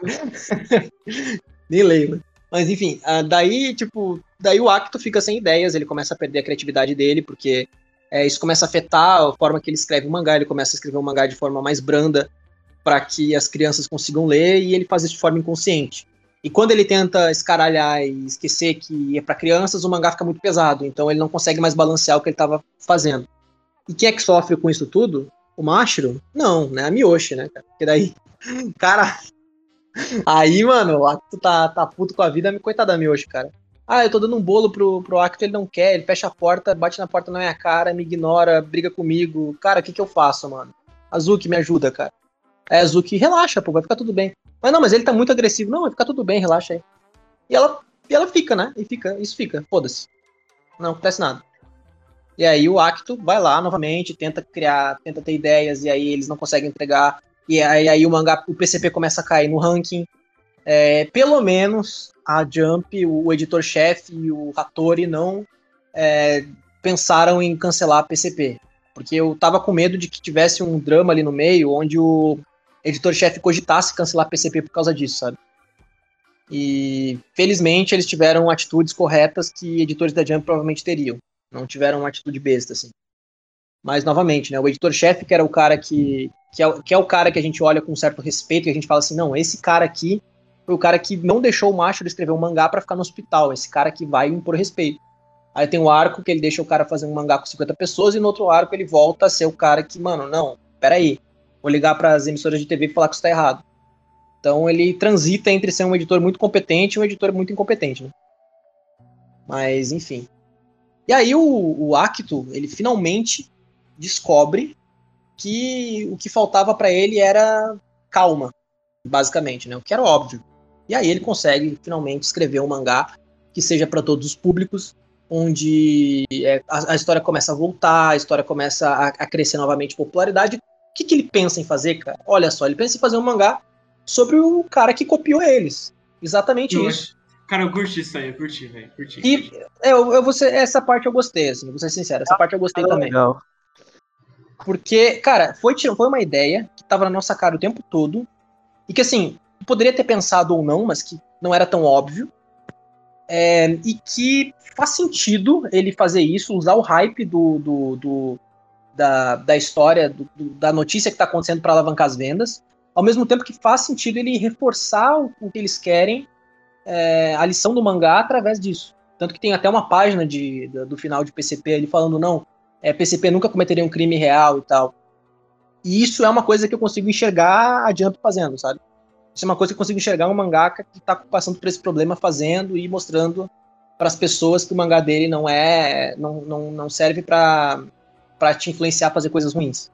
bem. Nem lembro. Mas enfim, ah, daí, tipo, daí o Acto fica sem ideias, ele começa a perder a criatividade dele, porque é, isso começa a afetar a forma que ele escreve o mangá, ele começa a escrever o mangá de forma mais branda para que as crianças consigam ler e ele faz isso de forma inconsciente. E quando ele tenta escaralhar e esquecer que é para crianças, o mangá fica muito pesado, então ele não consegue mais balancear o que ele estava fazendo. E quem é que sofre com isso tudo? O Mashiro? Não, né? A Miyoshi, né? Porque daí, cara, Aí, mano, o Acto tá, tá puto com a vida, coitada da Miyoshi, cara. Ah, eu tô dando um bolo pro, pro Acto, ele não quer, ele fecha a porta, bate na porta na minha cara, me ignora, briga comigo. Cara, o que que eu faço, mano? Azuki, me ajuda, cara. É, Azuki, relaxa, pô, vai ficar tudo bem. Mas não, mas ele tá muito agressivo. Não, vai ficar tudo bem, relaxa aí. E ela, e ela fica, né? E fica, isso fica, foda-se. Não acontece nada. E aí o Acto vai lá novamente, tenta criar, tenta ter ideias, e aí eles não conseguem entregar. E aí, aí o mangá, o PCP começa a cair no ranking. É, pelo menos a Jump, o editor-chefe e o Hattori não é, pensaram em cancelar a PCP. Porque eu tava com medo de que tivesse um drama ali no meio, onde o editor-chefe cogitasse cancelar a PCP por causa disso, sabe? E felizmente eles tiveram atitudes corretas que editores da Jump provavelmente teriam. Não tiveram uma atitude besta, assim. Mas, novamente, né, o editor-chefe, que era o cara que. Que é, que é o cara que a gente olha com certo respeito, que a gente fala assim, não, esse cara aqui, o cara que não deixou o Mashiro escrever um mangá para ficar no hospital. Esse cara que vai impor respeito. Aí tem o arco que ele deixa o cara fazer um mangá com 50 pessoas, e no outro arco ele volta a ser o cara que, mano, não, peraí, vou ligar para as emissoras de TV e falar que isso tá errado. Então ele transita entre ser um editor muito competente e um editor muito incompetente, né? Mas, enfim. E aí o, o Acto, ele finalmente descobre que o que faltava para ele era calma, basicamente, né? O que era óbvio. E aí ele consegue finalmente escrever um mangá que seja para todos os públicos, onde é, a, a, história começa a voltar, a história começa a, a crescer novamente popularidade. O que, que ele pensa em fazer, cara? Olha só, ele pensa em fazer um mangá sobre o cara que copiou eles. Exatamente eu isso. Acho... Cara, eu curti isso aí, eu curti, velho. Curti, e curti. Eu, eu, você, essa parte eu gostei, assim, vou ser sincero, essa ah, parte eu gostei também. Legal. Porque, cara, foi, foi uma ideia que tava na nossa cara o tempo todo. E que, assim, poderia ter pensado ou não, mas que não era tão óbvio. É, e que faz sentido ele fazer isso, usar o hype do, do, do da, da história, do, da notícia que está acontecendo para alavancar as vendas, ao mesmo tempo que faz sentido ele reforçar o, o que eles querem, é, a lição do mangá através disso. Tanto que tem até uma página de, do, do final de PCP ele falando, não, é, PCP nunca cometeria um crime real e tal. E isso é uma coisa que eu consigo enxergar a Jump fazendo, sabe? Isso é uma coisa que eu consigo enxergar um mangaka que está passando por esse problema fazendo e mostrando para as pessoas que o mangá dele não é não, não, não serve para para te influenciar a fazer coisas ruins.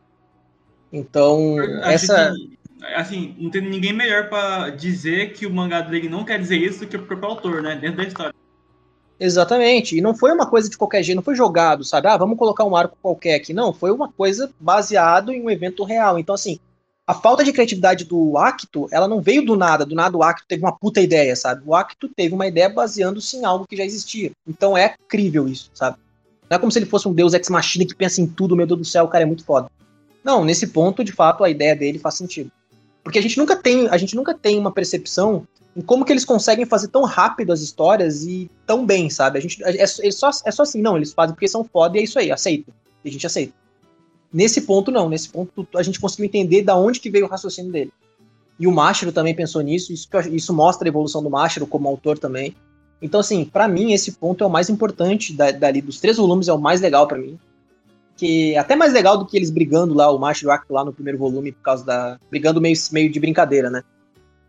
Então, essa que, assim, não tem ninguém melhor para dizer que o mangá dele não quer dizer isso do que o próprio autor, né, dentro da história. Exatamente. E não foi uma coisa de qualquer jeito, não foi jogado, sabe? Ah, vamos colocar um arco qualquer aqui. Não, foi uma coisa baseado em um evento real. Então, assim, a falta de criatividade do Acto, ela não veio do nada. Do nada o Acto teve uma puta ideia, sabe? O Acto teve uma ideia baseando-se em algo que já existia. Então é crível isso, sabe? Não é como se ele fosse um deus ex-machina que pensa em tudo, meu Deus do céu, o cara é muito foda. Não, nesse ponto, de fato, a ideia dele faz sentido. Porque a gente nunca tem, a gente nunca tem uma percepção em como que eles conseguem fazer tão rápido as histórias e tão bem, sabe? A gente é, é, só, é só assim, não, eles fazem porque são foda e é isso aí, aceita. E a gente aceita. Nesse ponto, não. Nesse ponto, a gente conseguiu entender da onde que veio o raciocínio dele. E o Mashiro também pensou nisso, isso, isso mostra a evolução do Mashiro como autor também. Então, assim, para mim, esse ponto é o mais importante da, dali. Dos três volumes, é o mais legal para mim. Que é até mais legal do que eles brigando lá, o Mashiro Acto lá no primeiro volume, por causa da. brigando meio, meio de brincadeira, né?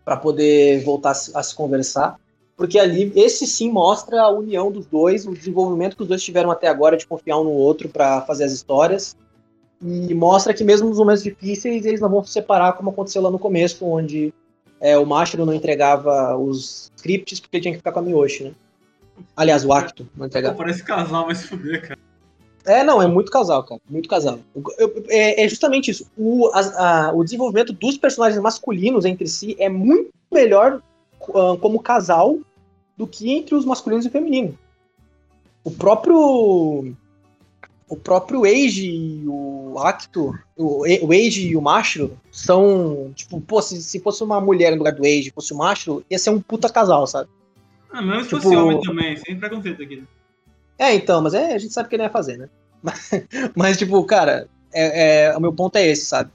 para poder voltar a se conversar, porque ali esse sim mostra a união dos dois, o desenvolvimento que os dois tiveram até agora de confiar um no outro para fazer as histórias e mostra que mesmo nos momentos difíceis eles não vão se separar como aconteceu lá no começo, onde é, o Mashiro não entregava os scripts porque tinha que ficar com a Miyoshi, né? Aliás, o Acto não entregava. Parece casal, se fuder, cara. É, não, é muito casal, cara. Muito casal. É, é justamente isso. O, a, a, o desenvolvimento dos personagens masculinos entre si é muito melhor uh, como casal do que entre os masculinos e femininos. O próprio. O próprio Age e o Acto, o, o Age e o Macho são. Tipo, pô, se, se fosse uma mulher no lugar do Age fosse o Macho, ia ser um puta casal, sabe? Ah, mesmo se tipo, fosse homem também, sem preconceito aqui. É, então, mas é, a gente sabe que ele ia fazer, né? Mas, mas tipo, cara, é, é, o meu ponto é esse, sabe?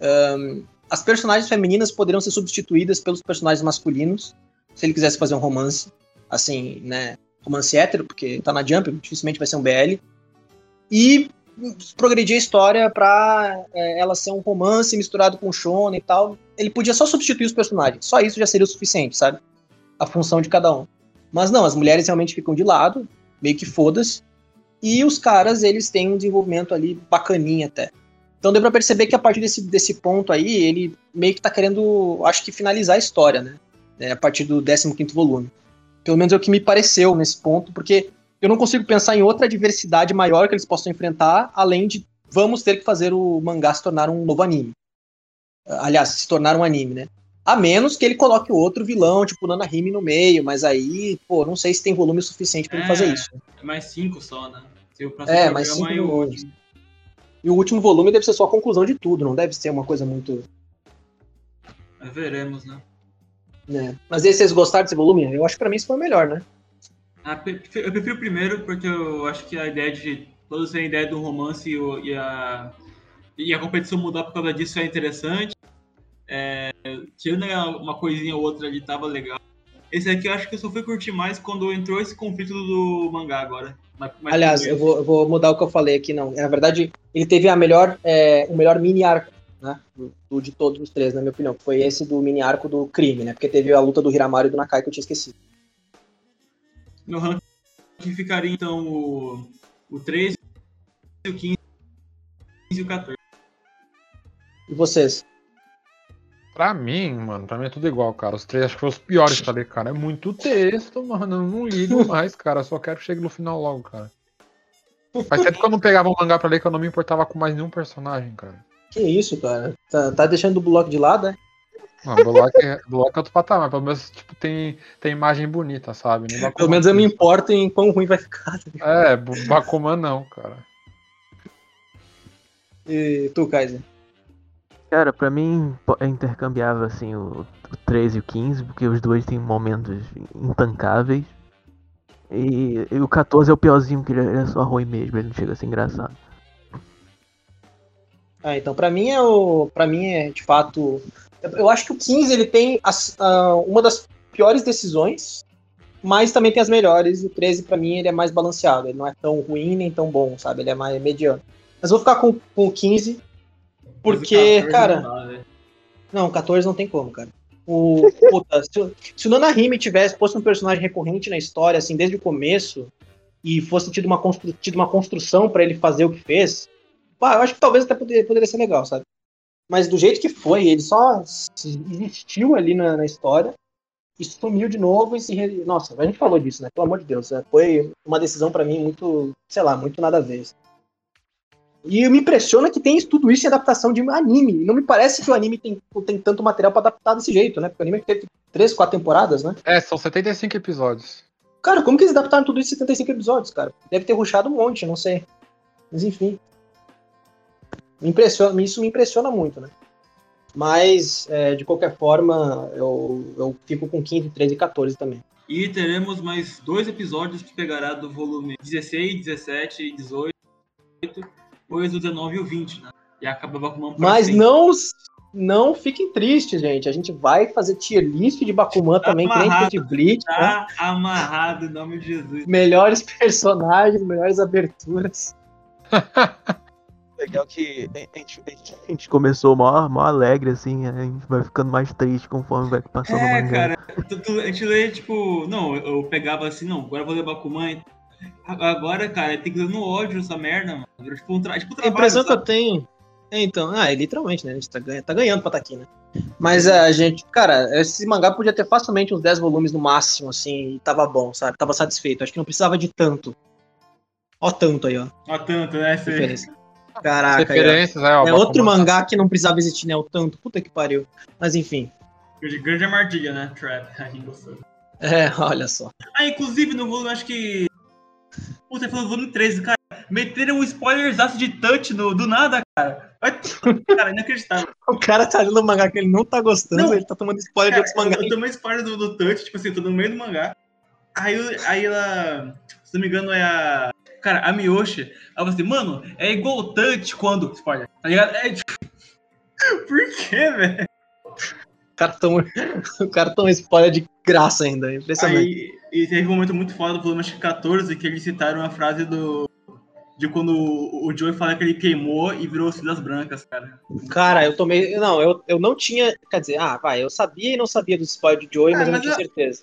Um, as personagens femininas poderiam ser substituídas pelos personagens masculinos, se ele quisesse fazer um romance, assim, né? Romance hétero, porque tá na Jump, dificilmente vai ser um BL. E progredir a história pra é, ela ser um romance misturado com Shona e tal. Ele podia só substituir os personagens, só isso já seria o suficiente, sabe? A função de cada um. Mas não, as mulheres realmente ficam de lado, meio que foda-se. E os caras, eles têm um desenvolvimento ali bacaninha até. Então deu pra perceber que a partir desse, desse ponto aí, ele meio que tá querendo, acho que, finalizar a história, né? É, a partir do 15 volume. Pelo menos é o que me pareceu nesse ponto, porque eu não consigo pensar em outra diversidade maior que eles possam enfrentar, além de vamos ter que fazer o mangá se tornar um novo anime. Aliás, se tornar um anime, né? A menos que ele coloque outro vilão, tipo Nanahime no meio, mas aí, pô, não sei se tem volume suficiente para é, ele fazer é, isso. É mais cinco só, né? é, mais cinco e o E o último volume deve ser só a conclusão de tudo, não deve ser uma coisa muito. Mas veremos, né? É. Mas aí vocês gostaram desse volume? Eu acho que pra mim isso foi o melhor, né? Ah, eu prefiro o primeiro porque eu acho que a ideia de todos terem ideia do romance e a, e a competição mudar por causa disso é interessante. É, tirando uma coisinha ou outra ali, tava legal. Esse aqui eu acho que eu só fui curtir mais quando entrou esse conflito do mangá agora. Mais- mais Aliás, eu vou, eu vou mudar o que eu falei aqui, não. Na verdade, ele teve a melhor, é, o melhor mini arco, né? do- do- de todos os três, na minha opinião. Foi esse do mini arco do crime, né? Porque teve a luta do Hiramaru e do Nakai que eu tinha esquecido. No ranking ficaria então o, o 13, o 15 e o 14. E vocês? Pra mim, mano, pra mim é tudo igual, cara. Os três acho que foram os piores pra ler, cara. É muito texto, mano. Eu não ligo mais, cara. Eu só quero que chegue no final logo, cara. Faz tempo que eu não pegava um mangá pra ler que eu não me importava com mais nenhum personagem, cara. Que isso, cara? Tá, tá deixando o bloco de lado, né? Não, Block é, é outro patamar, pelo menos tipo, tem, tem imagem bonita, sabe? Bakuman. Pelo menos eu me importo em quão ruim vai ficar. tá? É, Bakuman não, cara. E tu, Kaiser? Cara, pra mim é intercambiável assim o, o 13 e o 15, porque os dois têm momentos intancáveis. E, e o 14 é o piorzinho, que ele é só ruim mesmo, ele não chega a ser engraçado. Ah, então, pra mim é o. para mim é de fato. Eu, acho que o 15 ele tem as- ah, uma das piores decisões, mas também tem as melhores. O 13, pra mim, ele é mais balanceado. Ele não é tão ruim nem tão bom, sabe? Ele é mais mediano. Mas vou ficar com, com o 15, porque, Mas o 14 cara. não dá. Não, o 14 não tem como, cara. O, puta, se, o- se o Nanahime tivesse, fosse um personagem recorrente na história, assim, desde o começo, e fosse tido uma, constru, tido uma construção pra ele fazer o que fez, pá, eu acho que talvez até poderia, poderia ser legal, sabe? Mas do jeito que foi, ele só existiu ali na, na história e sumiu de novo e se. re- Nossa, a gente falou disso, né? Pelo amor de Deus. né? Foi uma decisão pra mim muito, sei lá, muito nada a ver. E me impressiona que tem tudo isso em adaptação de anime. E não me parece que o anime tem, tem tanto material pra adaptar desse jeito, né? Porque o anime teve três, quatro temporadas, né? É, são 75 episódios. Cara, como que eles adaptaram tudo isso em 75 episódios, cara? Deve ter ruxado um monte, não sei. Mas enfim. Me impressiona, isso me impressiona muito, né? Mas, é, de qualquer forma, eu, eu fico com 15, 13 e 14 também. E teremos mais dois episódios que pegará do volume 16, 17 e 18, depois o 19 e o 20, né? E acaba Bakuman pra Mas sempre. não, não fiquem tristes, gente. A gente vai fazer tier list de Bakuman também, que nem amarrado. fez de Bleach, né? Tá amarrado em nome de Jesus. Melhores personagens, melhores aberturas. Legal que a gente, a gente- a começou mó, mó alegre, assim, a gente vai ficando mais triste conforme vai passando o É, mangá. cara, tu- tu- a gente lê, tipo, não, eu eu pegava assim, não, agora eu vou ler Bakuman. Agora, cara, tem que ler no ódio essa merda, mano. Tipo, um tra... tipo, A trabalho, impressão que eu sabe? tenho. É, então, ah, é literalmente, né? A gente tá, ganha, tá ganhando pra estar aqui, né? Mas a gente, cara, esse mangá podia ter facilmente uns 10 volumes no máximo, assim, e tava bom, sabe? Tava satisfeito. Acho que não precisava de tanto. Ó, tanto aí, ó. Ó, tanto, né? Você... Caraca. Referências, é, ó, É outro mangá que não precisava existir, né? O tanto. Puta que pariu. Mas enfim. Grande, grande armadilha, né? Trap. É, olha só. Ah, inclusive no volume, acho que. Puta, foi no volume 13, cara. Meteram um spoilerzaço de touch no, do nada, cara. Cara, inacreditável. O cara tá lendo um mangá que ele não tá gostando, Não. ele tá tomando spoiler de Cara, outros mangás. eu tomei spoiler do, do touch, tipo assim, tô no meio do mangá. Aí, aí ela. Se não me engano, é a. Cara, a Miyoshi. Ela assim, mano, é igual o touch quando. Spoiler, tá ligado? É tipo. Por quê, velho? O cara toma, o cara toma spoiler de graça ainda. é Impressionante. Aí, e teve um momento muito foda do volume acho que 14 que eles citaram a frase do. De quando o, Joey fala que ele queimou e virou Cidas Brancas, cara. Cara, eu tomei. Não, eu, eu não tinha. Quer dizer, ah, vai, eu sabia e não sabia do spoiler de Joey, Ah, mas eu não mas tinha certeza.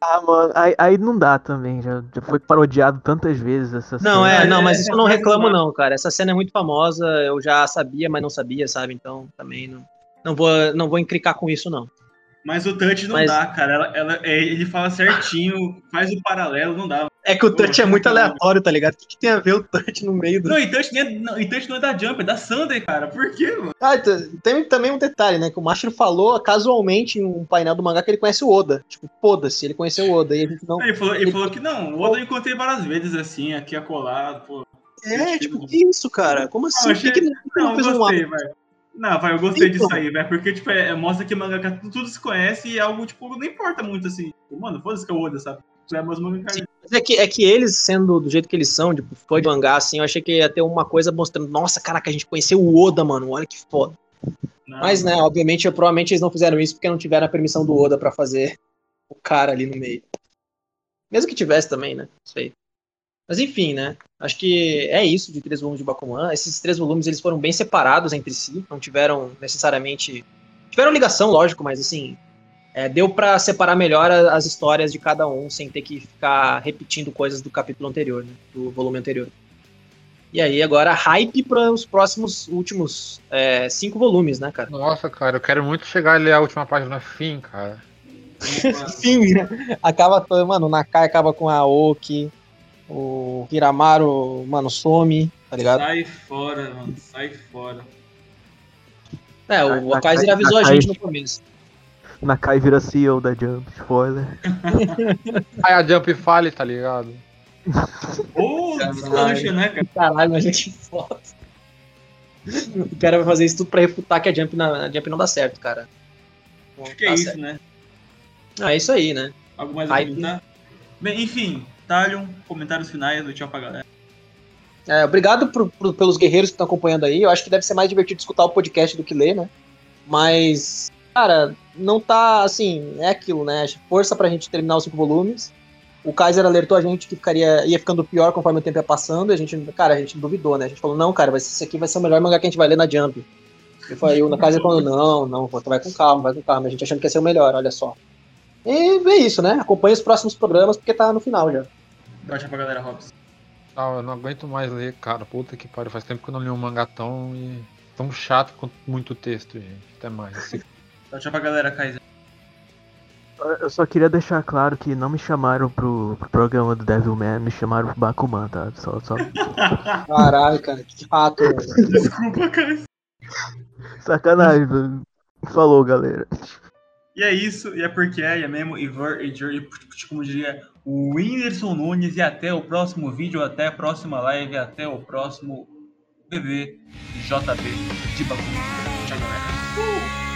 Ah, mano, aí, aí não dá também, já, já foi parodiado tantas vezes essa Não, cena. é, é, não, mas é, isso eu não é, reclamo, é. não, cara. Essa cena é muito famosa, eu já sabia, mas não sabia, sabe? Então também não. Não vou, não vou encricar com isso, não. Mas o touch não Mas- dá, cara. Ela, ela- é, ele fala certinho, faz o paralelo, não dá. É que o touch é muito caramba. aleatório, tá ligado? O que, que tem a ver o touch no meio do. Não, e touch, nem é, não, e touch não é da Jump, é da Sunday, cara. Por quê, mano? Ah, tem também um detalhe, né? Que o Mashiro falou casualmente em um painel do mangá que ele conhece o Oda. Tipo, foda-se, ele conheceu o Oda. E a gente não. Ele falou, ele falou que não, o Oda eu encontrei várias vezes assim, aqui acolado, pô. É, tipo, que isso, cara? Como assim? Ah, Por que, que ele Não, não fez eu um gostei, arco? velho. Não, vai, eu gostei Então. disso aí, velho. Porque, tipo, é, é- mostra que mangaka tudo se conhece e é algo, tipo, não importa muito, assim. Tipo, Mano, foda-se que é o Oda, sabe? É mangaka. Mas é que, é que eles, sendo do jeito que eles são, tipo, fã de mangá, assim, eu achei que ia ter uma coisa mostrando, nossa, caraca, a gente conheceu o Oda, mano, olha que foda. Não, Mas, né, obviamente, provavelmente eles não fizeram isso porque não tiveram a permissão do Oda pra fazer o cara ali no meio. Mesmo que tivesse também, né? Não sei. Mas enfim, né? Acho que é isso de três volumes de Bakuman. Esses três volumes eles foram bem separados entre si, não tiveram necessariamente. Tiveram ligação, lógico, mas assim. É, deu pra separar melhor as histórias de cada um, sem ter que ficar repetindo coisas do capítulo anterior, né? Do volume anterior. E aí, agora, hype para os próximos últimos é, cinco volumes, né, cara? Nossa, cara, eu quero muito chegar ler a última página fim, cara. Sim, acaba, mano, o Nakai acaba com a Aoki, o Hiramaru, mano, some, tá ligado? Sai fora, mano. Sai fora. É, o Nakai- Kaiser avisou a gente no começo. Nakai vira CEO da Jump, spoiler. Aí a Jump fale, tá ligado? Ô, descancha, né, cara? Caralho, a gente foda. O cara vai fazer isso tudo pra refutar que a Jump, na, a Jump não dá certo, cara. Acho que é tá isso, certo. né? Ah, é isso aí, né? Algo mais a Hype. comentar? Bem, enfim, Talion, comentários finais do tchau pra galera. É, obrigado por- por- pelos guerreiros que estão acompanhando aí. Eu acho que deve ser mais divertido escutar o podcast do que ler, né? Mas, cara, não tá assim, é aquilo, né? Força pra gente terminar os cinco volumes. O Kaiser alertou a gente que ficaria, ia ficando pior conforme o tempo ia passando, e a gente, cara, a gente duvidou, né? A gente falou, não, cara, vai ser, esse aqui vai ser o melhor mangá que a gente vai ler na Jump. Eu falei, o Kaiser falou, não, não, pô, tu vai com calma, vai com calma. A gente achando que ia ser o melhor, olha só. E é isso, né? Acompanhe os próximos programas, porque tá no final já. Tchau pra galera, Robson. Ah, eu não aguento mais ler, cara. Puta que pariu. Faz tempo que eu não li um mangá tão, e- tão chato quanto muito texto, gente. Até mais. Tchau pra galera, Kaiser. Eu só queria deixar claro que não me chamaram pro, pro programa do Devilman, me chamaram pro Bakuman, tá? Só, só Caralho, cara, que rato, velho. Desculpa, Kaiser. sacanagem. velho. Falou, galera. E é isso, e é porque é, e é mesmo, Ivar e Jerry, como diria o Whindersson Nunes, e até o próximo vídeo, até a próxima live, até o próximo BB JB de Bakuman. Tchau, galera. Uh!